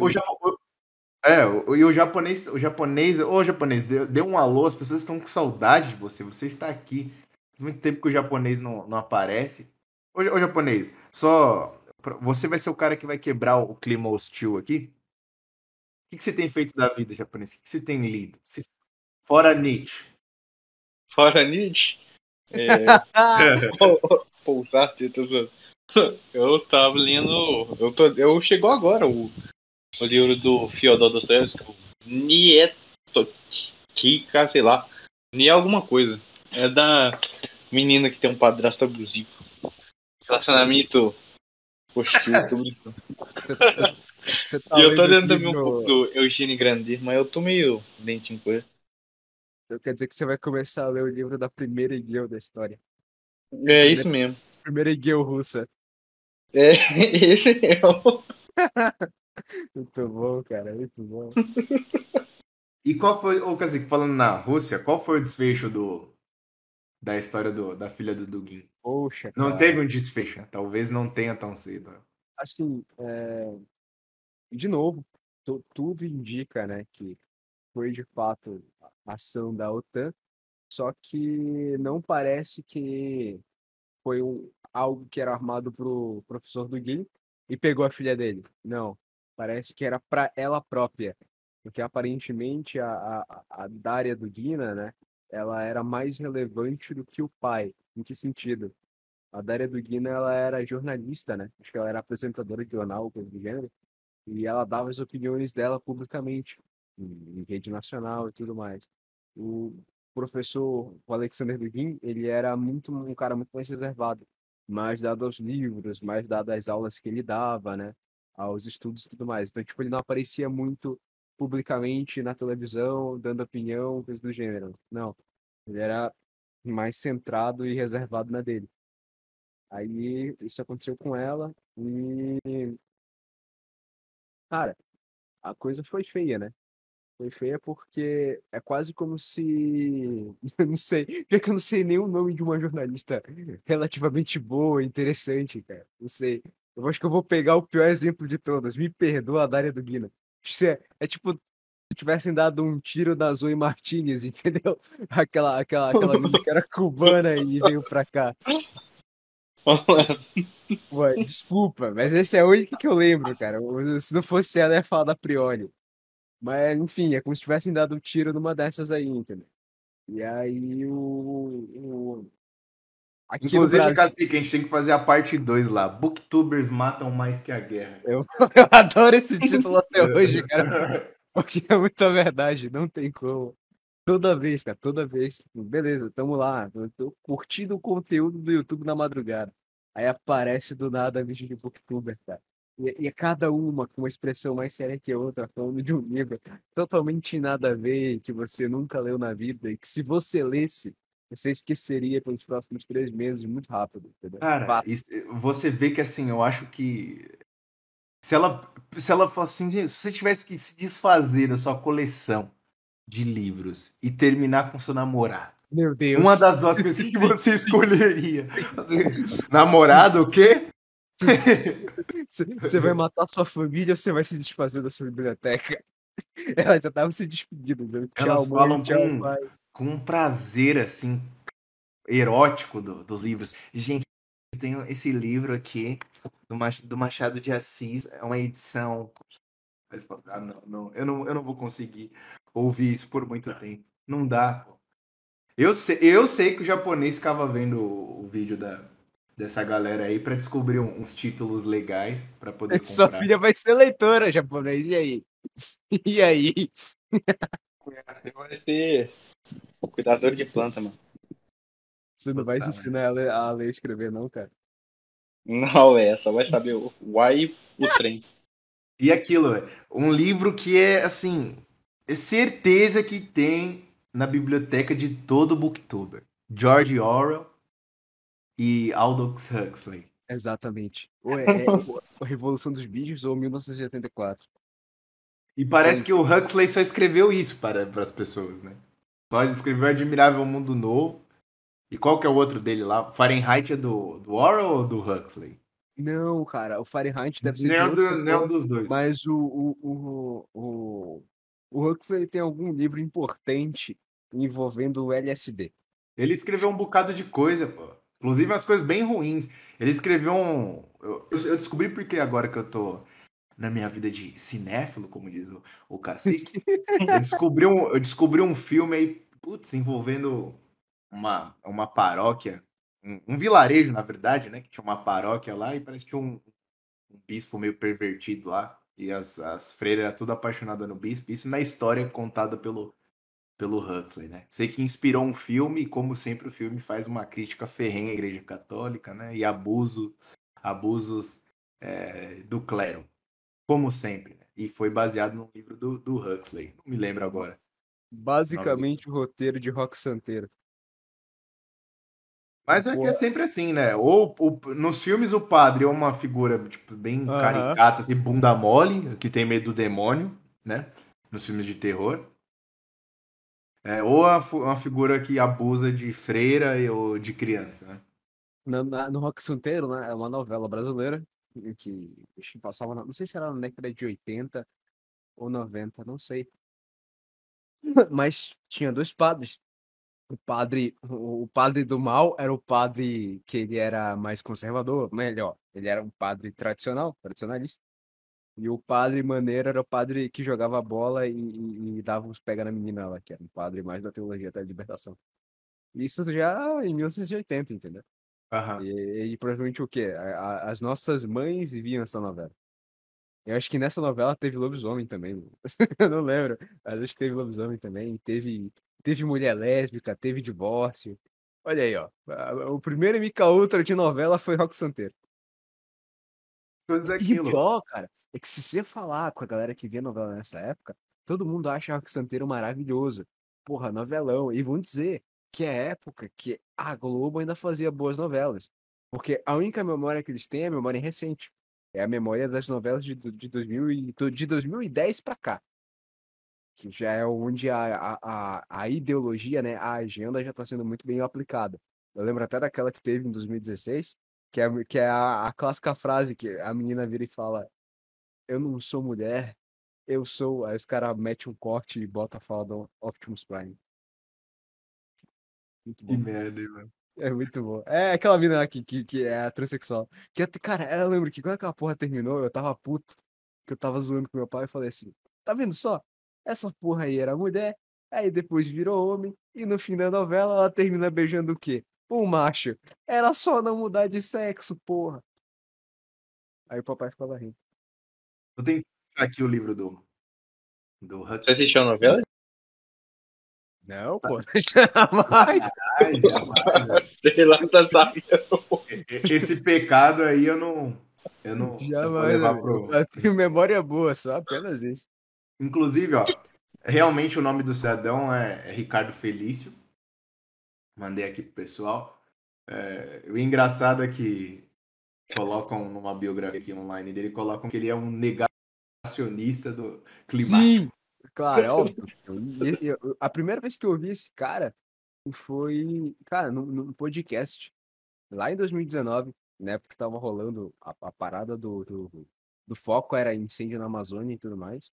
é, o, e o japonês, o japonês, ô japonês, dê, dê um alô, as pessoas estão com saudade de você, você está aqui. Faz muito tempo que o japonês não, não aparece. Ô, ô japonês, só. Você vai ser o cara que vai quebrar o clima hostil aqui? O que, que você tem feito da vida, japonês? O que, que você tem lido? Fora Nietzsche. Fora Nietzsche. É, (laughs) (laughs) pousar, zoando. Eu tava lendo. Eu, tô, eu chegou agora o, o livro do Fyodor Dostoevsky, o Nietotica, sei lá. Ni alguma coisa. É da menina que tem um padrasto abusivo. Relacionamento hostil. (laughs) Você tá E eu tô lendo também um livro- pouco do Eugênio Grandir, mas eu tô lendo também um pouco do Eugênio Grandir, mas eu tô meio lentinho com ele. Então quer dizer que você vai começar a ler o livro da primeira Egeu da história. É isso mesmo. Primeira Egeu russa. É, (laughs) esse é o. (laughs) Muito bom, cara, muito bom. E qual foi, ô Kazik, falando na Rússia, qual foi o desfecho do da história do, da filha do Dugin? Poxa, Não cara. teve um desfecho, né? talvez não tenha tão cedo. assim, é, de novo, tu- tudo indica, né, que foi de fato a ação da OTAN, só que não parece que foi um, algo que era armado pro professor Dugin e pegou a filha dele. Não, parece que era para ela própria, porque aparentemente a, a, a Daria Dugina, né, ela era mais relevante do que o pai. Em que sentido? A Daria Dugina, ela era jornalista, né? Acho que ela era apresentadora de jornal, coisa do gênero. E ela dava as opiniões dela publicamente, em, em rede nacional e tudo mais. O professor o Alexander Dugin, ele era muito um cara muito mais reservado, mais dado aos livros, mais dado às aulas que ele dava, né? Aos estudos e tudo mais. Então, tipo, ele não aparecia muito publicamente na televisão, dando opinião, coisa do gênero. Não. Ele era mais centrado e reservado na dele. Aí isso aconteceu com ela e. Cara, a coisa foi feia, né? Foi feia porque é quase como se. (laughs) Eu não sei. Pior que eu não sei nem o nome de uma jornalista relativamente boa, interessante, cara. Não sei. Eu acho que eu vou pegar o pior exemplo de todas. Me perdoa, Dária Dugina. Isso é, é tipo se tivessem dado um tiro na Zoe Martinez, (laughs) entendeu? Aquela, aquela, aquela menina que era cubana e veio pra cá. Ué, desculpa, mas esse é o único que eu lembro, cara. Se não fosse ela, ia falar da Prioli. Mas, enfim, é como se tivessem dado um tiro numa dessas aí, entendeu? E aí o. o... Aqui Inclusive, Brasil, Kazik, a gente tem que fazer a parte 2 lá. Booktubers matam mais que a guerra. eu, (laughs) eu adoro esse título até (laughs) hoje, cara. Porque é muita verdade, não tem como. Toda vez, cara, toda vez. Beleza, tamo lá. Eu tô curtindo o conteúdo do YouTube na madrugada. Aí aparece do nada vídeo de booktuber, cara. E, e é cada uma com uma expressão mais séria que a outra, falando de um livro totalmente nada a ver, que você nunca leu na vida, e que se você lesse, você esqueceria pelos próximos três meses muito rápido, entendeu? Cara, isso- você vê que assim, eu acho que se ela, se ela fosse assim, "Gente, se você tivesse que se desfazer da sua coleção de livros e terminar com seu namorado, Meu Deus. uma das duas coisas (laughs) que você escolheria? Você- (laughs) namorado, o quê? (laughs) Você vai matar sua família ou você vai se desfazer da sua biblioteca? Ela já tava se despedindo, dizendo Elas falam tchau, com- pai. Com um prazer assim erótico do- dos livros. Gente, eu tenho esse livro aqui do, Mach- do Machado de Assis, é uma edição. Ah, não, não, eu não, eu não vou conseguir ouvir isso por muito tempo. Não dá. pô. Eu sei, eu sei que o japonês ficava vendo o, vídeo da, dessa galera aí pra descobrir um- uns títulos legais pra (laughs) poder comprar. Sua filha vai ser leitora japonês, e aí? (laughs) E aí? Você vai ser cuidador de planta, mano. Você não vai ensinar ela a ler e escrever, não, cara? Não, é, só vai saber o why o trem. E aquilo, velho, um livro que é assim, é certeza que tem na biblioteca de todo booktuber. George Orwell e Aldous Huxley. Exatamente. Ou é, é (laughs) o- a Revolução dos Bichos ou 1984. E parece Sim. que o Huxley só escreveu isso para, para as pessoas, né? Só escreveu Admirável Mundo Novo. E qual que é o outro dele lá? Fahrenheit é do, do Orwell ou do Huxley? Não, cara, o Fahrenheit deve ser Nenhum, do, nenhum autor, dos dois. mas o, o, o, o, Huxley tem algum livro importante envolvendo o LSD. Ele escreveu um bocado de coisa, pô. Inclusive umas coisas bem ruins. Ele escreveu um. Eu, eu descobri porque agora que eu tô na minha vida de cinéfilo, como diz o, o cacique. (laughs) eu, descobri um, eu descobri um filme aí, putz, envolvendo uma, uma paróquia. Um, um vilarejo, na verdade, né? Que tinha uma paróquia lá e parece que tinha um, um bispo meio pervertido lá. E as, as freiras eram tudo apaixonadas no bispo. Isso na história contada pelo, pelo Huxley, né? Sei que inspirou um filme e, como sempre, o filme faz uma crítica ferrenha à Igreja Católica, né? E abuso, abusos é, do clero. como sempre. né? E foi baseado num livro do, do Huxley. Não me lembro agora. Basicamente o roteiro de Rock Santeiro. Mas é que é sempre assim, né? Ou o- nos filmes o padre é uma figura tipo, bem caricata, assim, bunda mole, que tem medo do demônio, né? Nos filmes de terror. É, ou a uma figura que abusa de freira e- ou de criança, né? Na- na- no Rock Santeiro, né? É uma novela brasileira que passava, não sei se era na década de 80 ou 90, não sei. (laughs) Mas tinha dois padres. O padre, o padre do mal era o padre que ele era mais conservador, melhor, ele era um padre tradicional, tradicionalista. E o padre maneiro era o padre que jogava bola e, e- e dava uns pega na menina lá, que era um padre mais da teologia da libertação. Isso já em 1980, entendeu? Aham. E, e provavelmente o quê? A- a- As nossas mães viam essa novela. Eu acho que nessa novela teve lobisomem também. (laughs) Eu não lembro, mas acho que teve lobisomem também. Teve, teve mulher lésbica, teve divórcio. Olha aí, ó. O primeiro MK Ultra de novela foi Rock Santeiro. E pior, cara, é que se você falar com a galera que via novela nessa época, todo mundo acha Rock Santeiro maravilhoso. Porra, novelão. E vão dizer que é época que a Globo ainda fazia boas novelas. Porque a única memória que eles têm é a memória recente. É a memória das novelas de, de, 2000 e, de 2010 pra cá. Que já é onde a, a, a, ideologia, né, a agenda já está sendo muito bem aplicada. Eu lembro até daquela que teve em 2016, que é, que é a, a clássica frase que a menina vira e fala: Eu não sou mulher, eu sou. Aí os caras metem um corte e bota a fala do Optimus Prime. Muito Que bom. merda, hein, mano. É muito bom. É aquela mina lá que, que, que é transexual. Que, cara, eu lembro que quando aquela porra terminou, eu tava puto. Que eu tava zoando com meu pai e falei assim: Tá vendo só? Essa porra aí era mulher, aí depois virou homem, e no fim da novela ela termina beijando o quê? Um macho. Era só não mudar de sexo, porra. Aí o papai ficava rindo. Tentar achar aqui o livro do, do Você assistiu a novela? Não, pô, jamais. (laughs) Ai, jamais? Sei lá, tá sabendo. Esse pecado aí eu não. Eu não. eu Jamais, levar amigo. pro. Eu tenho memória boa, só apenas isso. Inclusive, ó, realmente o nome do cidadão é, é Ricardo Felício. Mandei aqui pro pessoal. É, o engraçado é que colocam numa biografia aqui online dele, colocam que ele é um negacionista do climático. Sim! Claro, é óbvio. (laughs) Eu- eu- a primeira vez que eu ouvi esse cara foi, cara, num, num podcast, lá em 2019, né? Porque tava rolando a, a parada do, do, do foco era incêndio na Amazônia e tudo mais.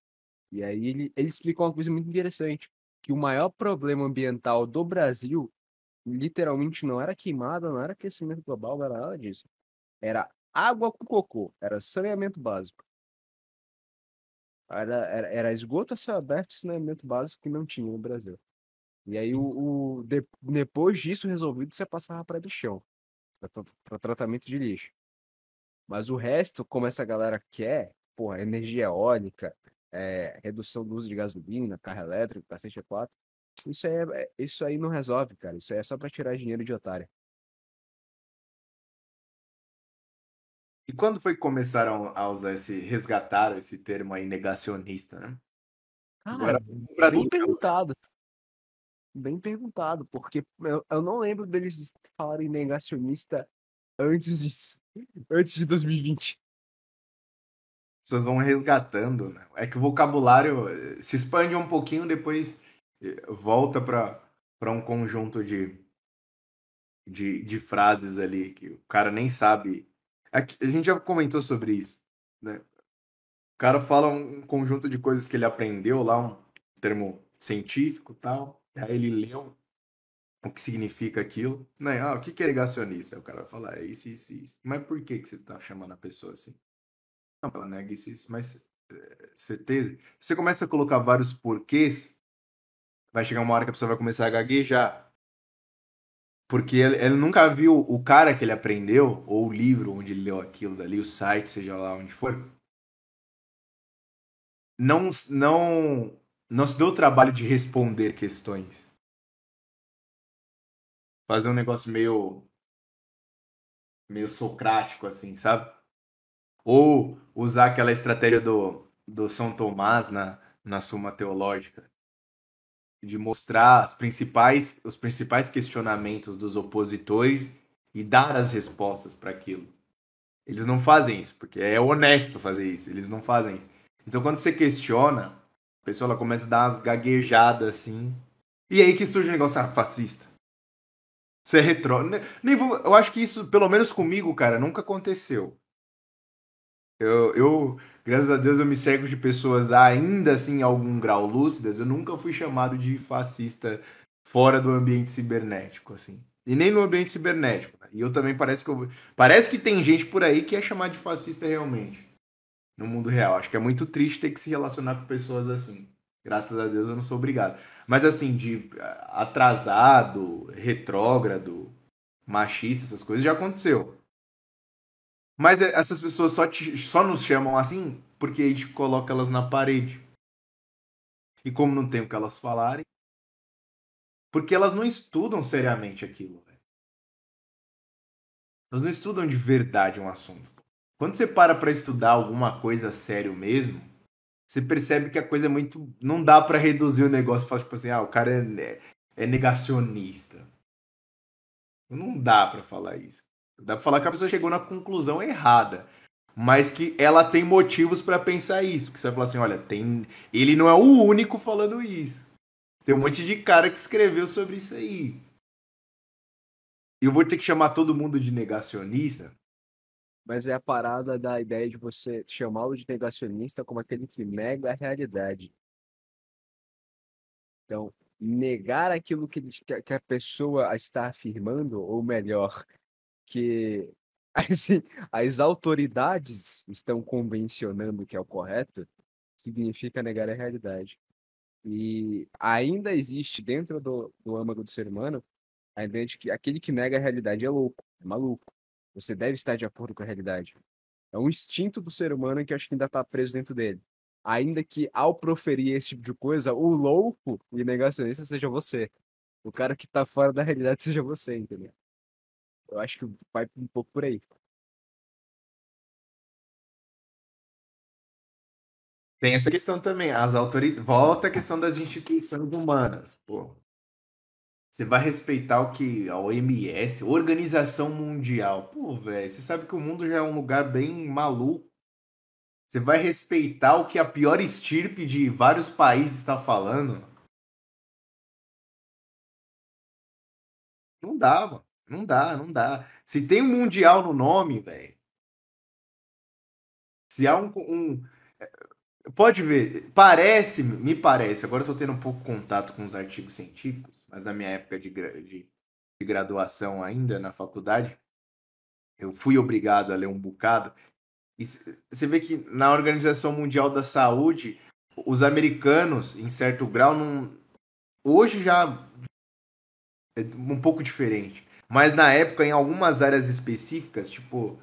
E aí ele, ele explicou uma coisa muito interessante, que o maior problema ambiental do Brasil, literalmente, não era queimada, não era aquecimento global, não era nada disso. Era água com cocô, era saneamento básico. Era, era, era esgoto a céu aberto e saneamento básico que não tinha no Brasil. E aí, o, o- de- depois disso resolvido, você passava para do chão para tratamento de lixo. Mas o resto, como essa galera quer, porra, energia eólica, é, redução do uso de gasolina, carro elétrico, cacete é 4, isso aí, é- é- isso aí não resolve, cara. Isso aí é só para tirar dinheiro de otário. E quando foi que começaram a usar esse, resgataram esse termo aí, negacionista, né? Agora, pra bem perguntado. Bem perguntado, porque eu, eu não lembro deles falarem negacionista antes de, antes de 2020. as pessoas vão resgatando, né? É que o vocabulário eh, se expande um pouquinho, depois eh, volta para para um conjunto de, de, de frases ali que o cara nem sabe. Aqui- A gente já comentou sobre isso, né? O cara fala um conjunto de coisas que ele aprendeu lá, um termo científico tal, aí ele leu o que significa aquilo, né? Ah, o que é negacionista? O cara vai falar, é isso, isso, isso. Mas por que que você tá chamando a pessoa assim? Não, ela nega isso, isso, mas eh, certeza. Você começa a colocar vários porquês, vai chegar uma hora que a pessoa vai começar a gaguejar. Porque ele, ele nunca viu o cara que ele aprendeu, ou o livro onde ele leu aquilo dali, o site, seja lá onde for. Não, não, não se deu o trabalho de responder questões. Fazer um negócio meio. meio socrático, assim, sabe? Ou usar aquela estratégia do, do São Tomás na, na Suma Teológica, de mostrar as principais, os principais questionamentos dos opositores e dar as respostas para aquilo. Eles não fazem isso, porque é honesto fazer isso. Eles não fazem isso. Então, quando você questiona, a pessoa ela começa a dar umas gaguejadas assim. E aí que surge o negócio ah, fascista. Você é retrô. Nem vou... Eu acho que isso, pelo menos comigo, cara, nunca aconteceu. Eu, eu, graças a Deus, eu me cerco de pessoas ainda assim, em algum grau lúcidas. Eu nunca fui chamado de fascista fora do ambiente cibernético, assim. E nem no ambiente cibernético. Né? E eu também parece que eu... Parece que tem gente por aí que é chamada de fascista realmente. No mundo real. Acho que é muito triste ter que se relacionar com pessoas assim. Graças a Deus eu não sou obrigado. Mas assim, de atrasado, retrógrado, machista, essas coisas já aconteceu. Mas é, essas pessoas só, te, só nos chamam assim porque a gente coloca elas na parede. E como não tem o que elas falarem, porque elas não estudam seriamente aquilo. Véio. Elas não estudam de verdade um assunto. Quando você para para estudar alguma coisa sério mesmo, você percebe que a coisa é muito. Não dá para reduzir o negócio falar, tipo assim, ah, o cara é, é negacionista. Não dá para falar isso. Dá pra falar que a pessoa chegou na conclusão errada. Mas que ela tem motivos para pensar isso. Que você vai falar assim, olha, tem. Ele não é o único falando isso. Tem um monte de cara que escreveu sobre isso aí. E eu vou ter que chamar todo mundo de negacionista. Mas é a parada da ideia de você chamá-lo de negacionista como aquele que nega a realidade. Então, negar aquilo que, que a pessoa está afirmando, ou melhor, que (laughs) assim, as autoridades estão convencionando que é o correto, significa negar a realidade. E ainda existe dentro do, do âmago do ser humano a ideia de que aquele que nega a realidade é louco, é maluco. Você deve estar de acordo com a realidade. É um instinto do ser humano que acho que ainda está preso dentro dele. Ainda que ao proferir esse tipo de coisa, o louco e negacionista seja você. O cara que está fora da realidade (laughs) seja você, entendeu? Eu acho que vai um pouco por aí. Tem essa questão também, as autoridades. Volta a questão das instituições humanas, pô. Você vai respeitar o que a OMS, Organização Mundial. Pô, velho, você sabe que o mundo já é um lugar bem maluco. Você vai respeitar o que a pior estirpe de vários países está falando? Não dá, mano. Não dá, não dá. Se tem um mundial no nome, velho. Se há um, um, Pode ver, parece, me parece, agora eu tô tendo um pouco contato com os artigos científicos, mas na minha época de, de, de graduação ainda na faculdade, eu fui obrigado a ler um bocado. E você vê que na Organização Mundial da Saúde, os americanos, em certo grau, não. Hoje já é um pouco diferente. Mas na época, em algumas áreas específicas, tipo,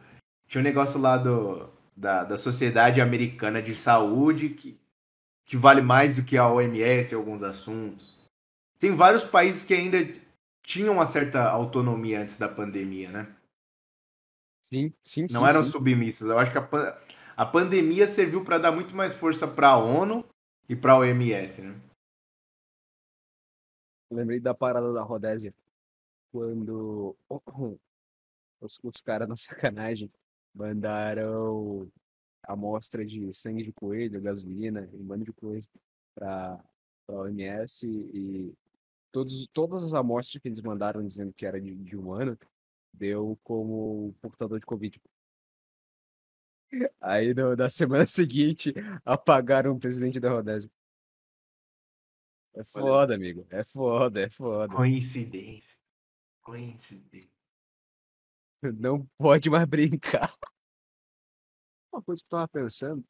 tinha um negócio lá do, da, da Sociedade Americana de Saúde que, que vale mais do que a OMS em alguns assuntos. Tem vários países que ainda tinham uma certa autonomia antes da pandemia, né? Sim, sim, Não sim, eram sim. submissas. Eu acho que a, a pandemia serviu para dar muito mais força para a ONU e para a OMS, né? Lembrei da parada da Rodésia, quando (coughs) os, os caras na (laughs) sacanagem mandaram amostra de sangue de coelho, gasolina e um monte de coisa para a OMS e todos, todas as amostras que eles mandaram dizendo que era de, de humano deu como portador de Covid. (laughs) Aí no, na semana (laughs) seguinte apagaram o presidente da Rodésia. É foda, amigo. É foda, é foda. Coincidência. Não pode mais brincar. Uma coisa que eu tava pensando,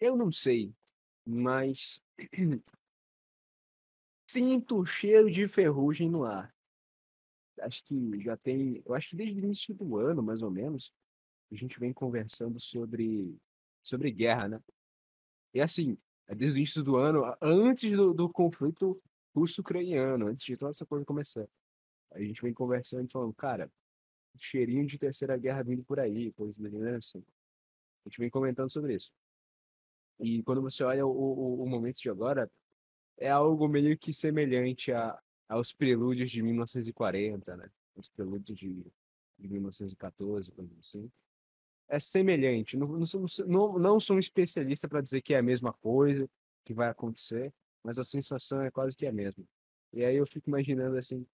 eu não sei, mas (clears throat) sinto o cheiro de ferrugem no ar. Acho que já tem, eu acho que desde o início do ano, mais ou menos, a gente vem conversando sobre sobre guerra, né? E assim, é desde o início do ano, antes do, do conflito russo-ucraniano, antes de toda essa coisa começar. A gente vem conversando e falando, cara, cheirinho de terceira guerra vindo por aí, coisa gênero assim. A gente vem comentando sobre isso. E quando você olha o, o, o momento de agora, é algo meio que semelhante a, aos prelúdios de 1940, né? Os prelúdios de, de 1914, coisas assim. É semelhante. Não, não, não sou um especialista para dizer que é a mesma coisa que vai acontecer, mas a sensação é quase que a mesma. E aí eu fico imaginando assim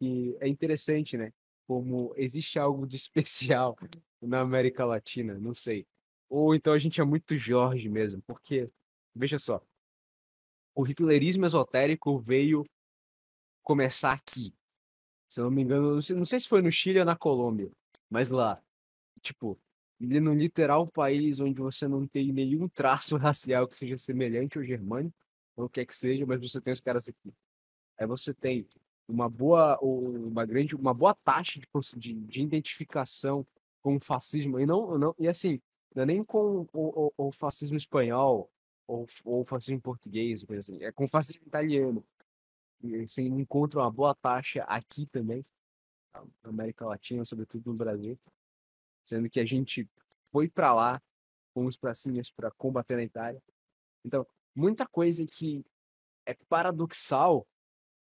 que é interessante, né? Como existe algo de (laughs) especial na América Latina, não sei. Ou então a gente é muito Jorge mesmo, porque veja só, o hitlerismo esotérico veio começar aqui. Se eu não me engano, não sei, não sei se foi no Chile ou na Colômbia, mas lá, tipo, no literal país onde você não tem nenhum traço (laughs) racial que seja semelhante ao germânico, ou o que é que seja, mas você tem os caras aqui. Aí você tem uma boa, uma grande, uma boa taxa de, de, de identificação com o fascismo e não, não e assim, não é nem com o, o, o fascismo espanhol ou, ou fascismo português, assim, é com o fascismo italiano. E você encontra uma boa taxa aqui também, na América Latina, sobretudo no Brasil, sendo que a gente foi para lá com os pracinhas para combater na Itália. Então, muita coisa que é paradoxal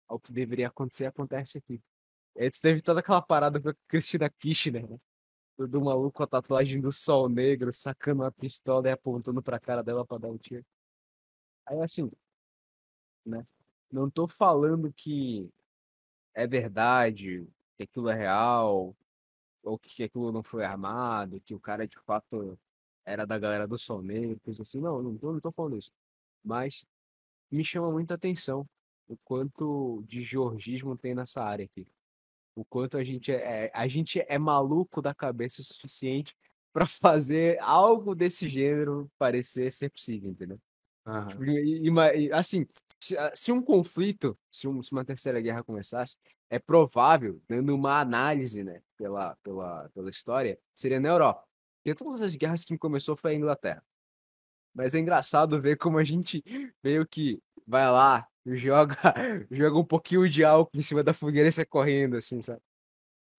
ao que deveria acontecer acontece aqui. Antes teve toda aquela parada com a Cristina Kirchner, né? Do maluco com a tatuagem do sol negro, sacando uma pistola e apontando pra cara dela pra dar um tiro. Aí assim, né? Não tô falando que é verdade, que aquilo é real, ou que aquilo não foi armado, que o cara de fato era da galera do Sol Negro, coisa assim. Não, não tô, não tô falando isso. Mas me chama muita atenção o quanto de georgismo tem nessa área aqui. O quanto a gente é, é a gente é maluco da cabeça o suficiente (laughs) para fazer algo desse gênero parecer ser possível, entendeu? Uhum. Tipo, e, e, assim, se, ah, se, um conflito, se, um, se, uma terceira guerra começasse, é provável, dando uma análise, né, pela, pela, pela história, seria na Europa. Porque todas as guerras que começou foi a Inglaterra. Mas é engraçado ver como a gente (laughs) meio que vai lá, joga, (laughs) joga um pouquinho de álcool em cima da fogueira e sai correndo, assim, sabe?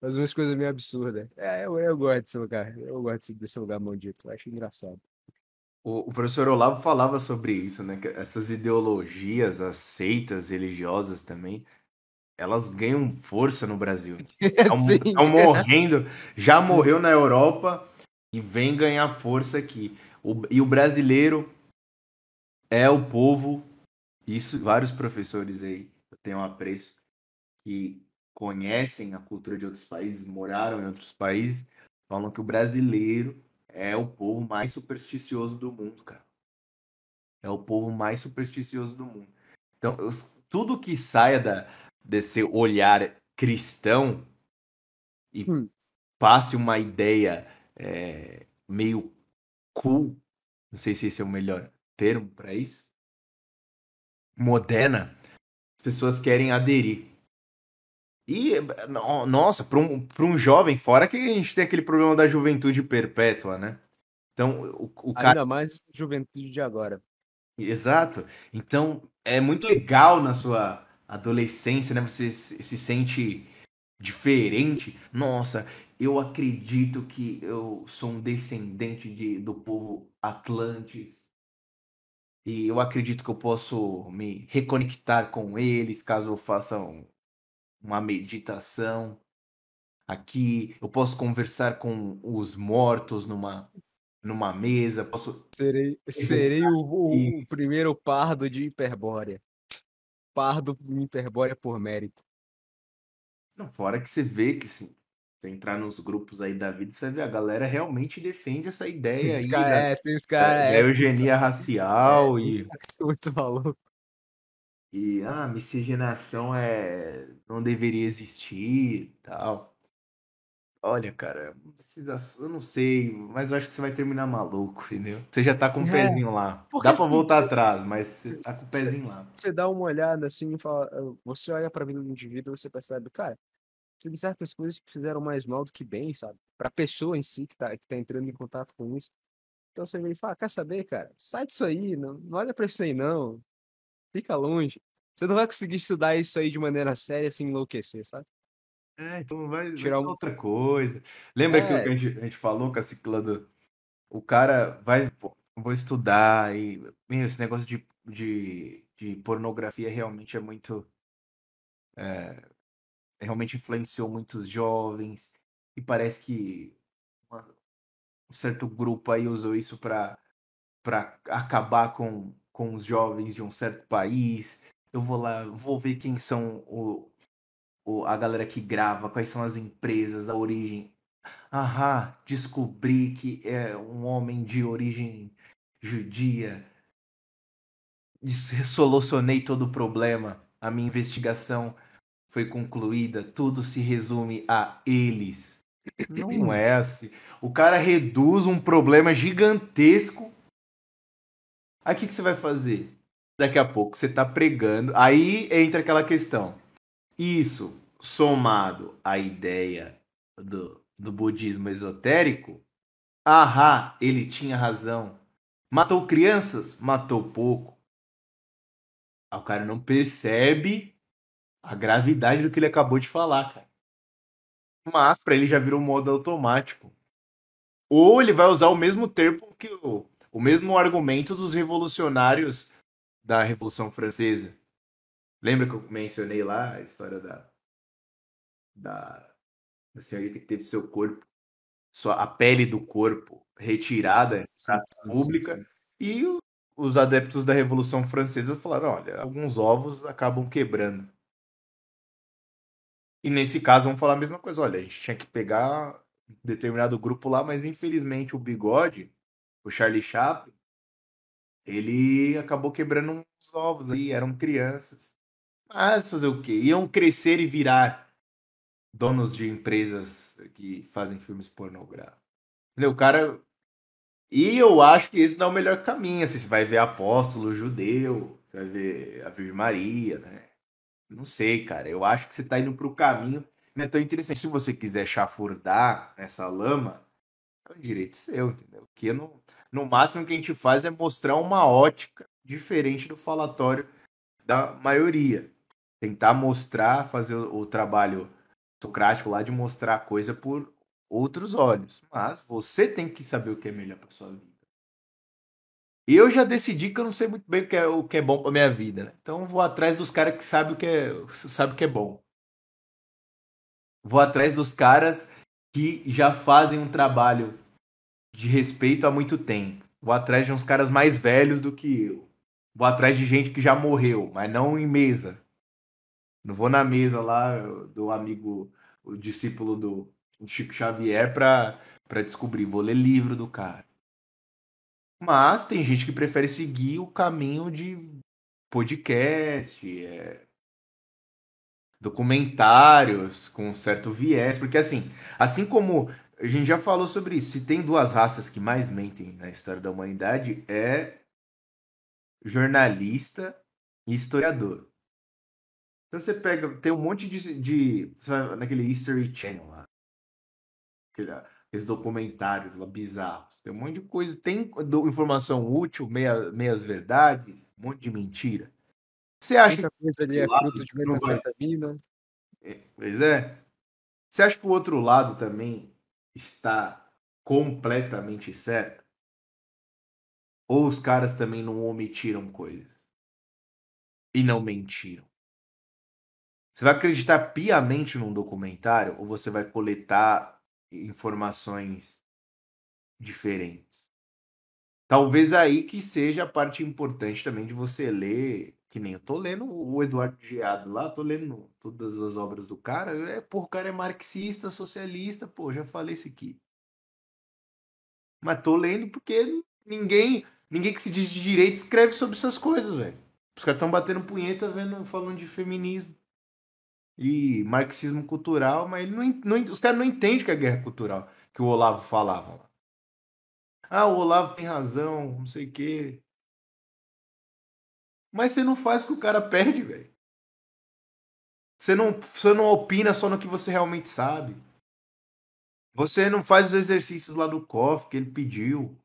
Faz umas coisas meio absurdas. É, eu, eu gosto desse lugar. Eu gosto desse lugar maldito. Eu acho engraçado. O, o professor Olavo falava sobre isso, né? Que essas ideologias, as seitas religiosas também, elas ganham força no Brasil. (laughs) Estão morrendo. Já (laughs) morreu na Europa e vem ganhar força aqui. O, e o brasileiro é o povo isso, vários professores aí, eu tenho um apreço, que conhecem a cultura de outros países, moraram em outros países, falam que o brasileiro é o povo mais supersticioso do mundo, cara. É o povo mais supersticioso do mundo. Então, eu, tudo que saia da, desse olhar cristão e hum. passe uma ideia é, meio cool, não sei se esse é o melhor termo para isso, moderna, as pessoas querem aderir. E, nossa, para um, um jovem, fora que a gente tem aquele problema da juventude perpétua, né? Então, o, o cara... Ainda mais juventude de agora. Exato. Então, é muito legal na sua adolescência, né? Você se sente diferente. Nossa, eu acredito que eu sou um descendente de, do povo Atlantis. E eu acredito que eu posso me reconectar com eles caso eu faça um, uma meditação. Aqui eu posso conversar com os mortos numa, numa mesa. Posso. Serei, serei o, o, o primeiro pardo de Hiperbórea. Pardo de Hiperbórea por mérito. Não, fora que você vê que assim, você entrar nos grupos aí da vida, você vai ver, a galera realmente defende essa ideia aí cara, da, é, tem os cara, da, é, eugenia racial é, e... (laughs) Muito maluco. E, ah, miscigenação é... não deveria existir tal. Olha, cara, eu não sei, mas eu acho que você vai terminar maluco, entendeu? Você já tá com o é, pezinho lá. Dá pra assim, voltar atrás, mas você tá com o pezinho lá. Você dá uma olhada assim e fala, você olha pra vida do indivíduo e você percebe, cara, tem certas coisas que fizeram mais mal do que bem, sabe? Pra pessoa em si que tá, que tá entrando em contato com isso. Então você vem fala, quer saber, cara? Sai disso aí, não, não olha pra isso aí, não. Fica longe. Você não vai conseguir estudar isso aí de maneira séria sem enlouquecer, sabe? É, então vai tirar vai outra coisa. Lembra é... que a gente, a gente falou com a cicla do. o cara vai, vou estudar e, meu, esse negócio de, de, de pornografia realmente é muito, é, realmente influenciou muitos jovens e parece que um certo grupo aí usou isso para para acabar com, com os jovens de um certo país. Eu vou lá, vou ver quem são o, o, a galera que grava, quais são as empresas, a origem. Ahá, descobri que é um homem de origem judia. Solucionei todo o problema. A minha investigação foi concluída. Tudo se resume a eles. Não (clears throat) é assim. O cara reduz um problema gigantesco. Aí o que, que você vai fazer? Daqui a pouco você tá pregando. Aí entra aquela questão. Isso somado à ideia do, do budismo esotérico, ahá, ele tinha razão. Matou crianças? Matou pouco. O cara não percebe a gravidade do que ele acabou de falar, cara. Mas pra ele já virou um modo automático. Ou ele vai usar o mesmo termo que o, o mesmo argumento dos revolucionários da Revolução Francesa. Lembra que eu mencionei lá a história da da, da senhorita que teve seu corpo, sua, a pele do corpo retirada em praça sim, sim, pública e os adeptos da Revolução Francesa falaram, olha, alguns ovos acabam quebrando. E nesse caso vamos falar a mesma coisa, olha, a gente tinha que pegar determinado grupo lá, mas infelizmente o Bigode, o Charlie Chaplin, ele acabou quebrando uns ovos aí, eram crianças. Mas fazer o quê? Iam crescer e virar donos de empresas que fazem filmes pornográficos. Entendeu? O cara. E eu acho que esse não é o melhor caminho. Assim, você vai ver apóstolo judeu, você vai ver a Virgem Maria, né? Não sei, cara. Eu acho que você tá indo pro caminho. Não é tão interessante. Se você quiser chafurdar essa lama, é um direito seu, entendeu? Que no, no máximo que a gente faz é mostrar uma ótica diferente do falatório da maioria. Tentar mostrar, fazer o, o trabalho socrático lá de mostrar a coisa por outros olhos. Mas você tem que saber o que é melhor para sua vida. Eu já decidi que eu não sei muito bem o que é, o que é bom para minha vida, né? Então eu vou atrás dos caras que sabem o que é, sabe o que é bom. Vou atrás dos caras que já fazem um trabalho de respeito há muito tempo. Vou atrás de uns caras mais velhos do que eu. Vou atrás de gente que já morreu, mas não em mesa. Não vou na mesa lá do amigo, o discípulo do Chico Xavier pra, pra descobrir. Vou ler livro do cara. Mas tem gente que prefere seguir o caminho de podcast, é, documentários com certo viés. Porque assim, assim como a gente já falou sobre isso, se tem duas raças que mais mentem na história da humanidade, é jornalista e historiador. Então você pega, tem um monte de. de naquele History Channel lá. Aqueles documentários lá bizarros. Tem um monte de coisa. Tem informação útil, meia, meias verdades, um monte de mentira. Você acha Muita coisa ali é fruto de metanfetamina. É, Pois é. Você acha que o outro lado também está completamente certo? Ou os caras também não omitiram coisas? E não mentiram? Você vai acreditar piamente num documentário ou você vai coletar informações diferentes? Talvez aí que seja a parte importante também de você ler, que nem eu tô lendo o Eduardo Geado lá, tô lendo todas as obras do cara, é, pô, o cara é marxista, socialista, pô, já falei isso aqui. Mas tô lendo porque ninguém, ninguém que se diz de direita escreve sobre essas coisas, velho. Os caras estão batendo punheta vendo, falando de feminismo e marxismo cultural, mas ele não, não os caras não entendem que é guerra cultural, que o Olavo falava. Ah, o Olavo tem razão, não sei o quê. Mas você não faz o que o cara pede, velho. Você não, você não opina só no que você realmente sabe. Você não faz os exercícios lá do COF que ele pediu.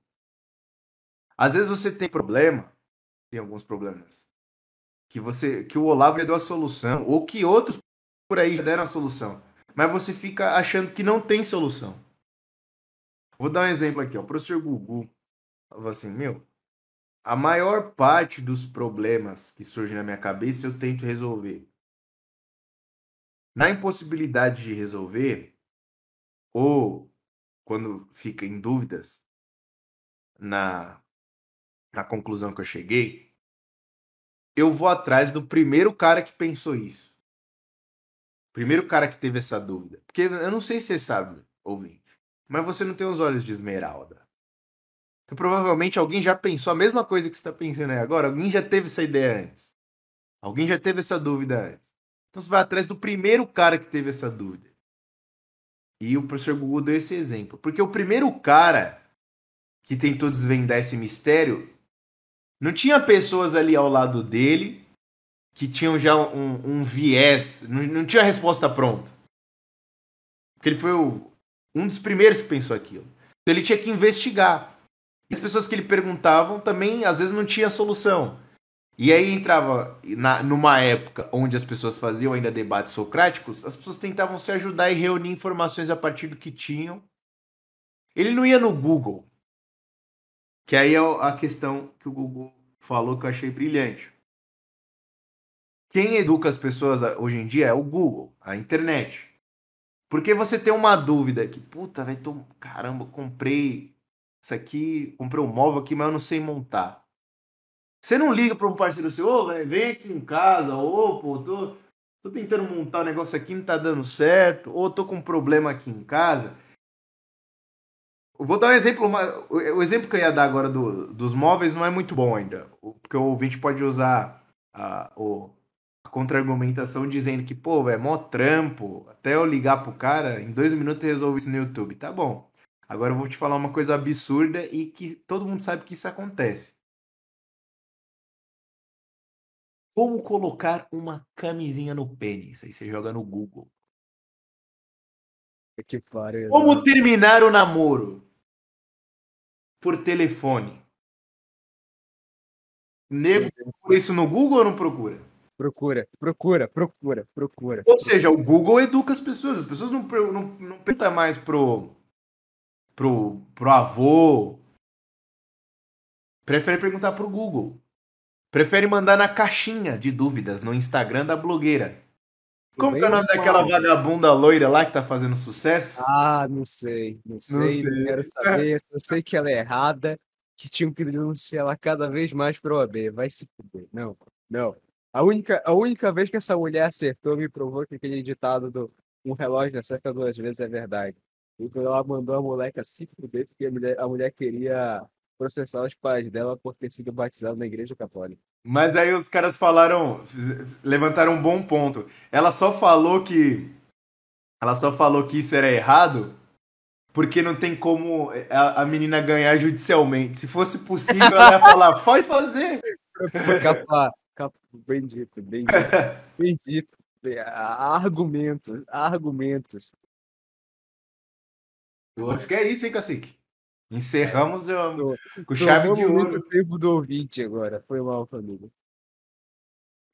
Às vezes você tem problema, tem alguns problemas, que você, que o Olavo já deu a solução, ou que outros por aí já deram a solução, mas você fica achando que não tem solução. Vou dar um exemplo aqui, ó. O professor Gugu falou assim, meu, a maior parte dos problemas que surgem na minha cabeça eu tento resolver. Na impossibilidade de resolver, ou quando fica em dúvidas na, na conclusão que eu cheguei, eu vou atrás do primeiro cara que pensou isso. Primeiro cara que teve essa dúvida. Porque eu não sei se você sabe, ouvinte, mas você não tem os olhos de esmeralda. Então, provavelmente alguém já pensou a mesma coisa que você está pensando aí agora. Alguém já teve essa ideia antes. Alguém já teve essa dúvida antes. Então você vai atrás do primeiro cara que teve essa dúvida. E o professor Google deu esse exemplo. Porque o primeiro cara que tentou desvendar esse mistério não tinha pessoas ali ao lado dele que tinham já um, um viés, não, não tinha a resposta pronta. Porque ele foi o, um dos primeiros que pensou aquilo. Então ele tinha que investigar. E as pessoas que ele perguntavam também, às vezes, não tinha solução. E aí entrava, na, numa época onde as pessoas faziam ainda debates socráticos, as pessoas tentavam se ajudar e reunir informações a partir do que tinham. Ele não ia no Google. Que aí é a questão que o Google falou que eu achei brilhante. Quem educa as pessoas hoje em dia é o Google, a internet. Porque você tem uma dúvida que, puta, vai tô, caramba, comprei isso aqui, comprei um móvel aqui, mas eu não sei montar. Você não liga para um parceiro seu, ô, velho, vem aqui em casa, ô, pô, tô, tô tentando montar um negócio aqui, não tá dando certo, ou tô com um problema aqui em casa. Vou dar um exemplo, o exemplo que eu ia dar agora do, dos móveis não é muito bom ainda, porque o ouvinte pode usar a, o, contra-argumentação dizendo que, pô, é mó trampo, até eu ligar pro cara, em dois minutos eu resolvo isso no YouTube. Tá bom. Agora eu vou te falar uma coisa absurda e que todo mundo sabe que isso acontece. Como colocar uma camisinha no pênis? Aí você joga no Google. Que pariu. Como terminar o namoro? Por telefone. Nego procura isso no Google ou não procura? Procura, procura, procura, procura. Ou seja, o Google educa as pessoas. As pessoas não, não, não perguntam mais pro, pro, pro avô. Prefere perguntar pro Google. Prefere mandar na caixinha de dúvidas no Instagram da blogueira. Como que é o nome daquela vagabunda loira lá que tá fazendo sucesso? Ah, não sei, não sei, não, sei. não quero saber. Eu sei que ela é errada, que tinham que denunciar ela cada vez mais pro OAB. Vai se fuder. Não, não. A única, a única vez que essa mulher acertou me provou que aquele ditado do um relógio acerta duas vezes é verdade. Então ela mandou a moleca se fuder porque a mulher, a mulher queria processar os pais dela por ter sido batizado na igreja católica. Mas aí os caras falaram, levantaram um bom ponto. Ela só falou que ela só falou que isso era errado porque não tem como a, a menina ganhar judicialmente. Se fosse possível, ela ia falar, pode fazer. (laughs) Capa, capa, bendito, bendito, (laughs) bendito. Argumentos, argumentos. Eu acho que é isso, hein, Cacique? Encerramos eu, com chave de ouro. muito tempo do ouvinte agora. Foi mal, família.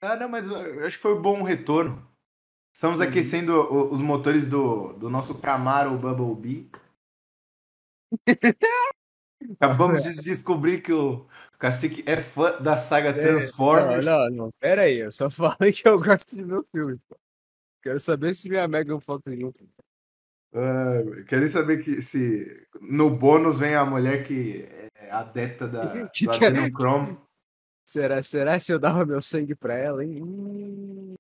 Ah, não, mas eu acho que foi um bom retorno. Estamos uhum. aquecendo os motores do, do nosso Camaro Bumblebee. (laughs) Acabamos de descobrir que o Cacique é fã da saga Transformers. Não, não, não, pera aí. Eu só (laughs) falei que eu gosto de meu filme. Quero saber se minha Megan Fox junto. Uh, queria saber que se no bônus vem a mulher que é adepta da (laughs) que, do Chrome. Será, será se eu dava meu sangue pra ela, hein?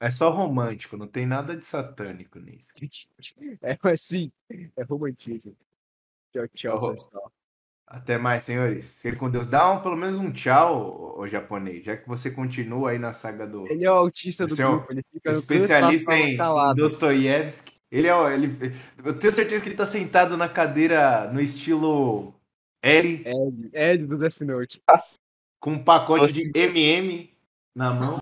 É só romântico, não tem nada de satânico nisso. (laughs) É assim, é romantismo. Tchau, tchau, oh. pessoal. Até mais, senhores. Fique com Deus. Dá um, pelo menos um tchau, o japonês, já que você continua aí na saga do. Ele é o autista do grupo, ele fica especialista em, em Dostoiévski. Ele é ele, eu tenho certeza que ele tá sentado na cadeira no estilo L. Ed, Ed do Death Note. Com um pacote de MM na mão.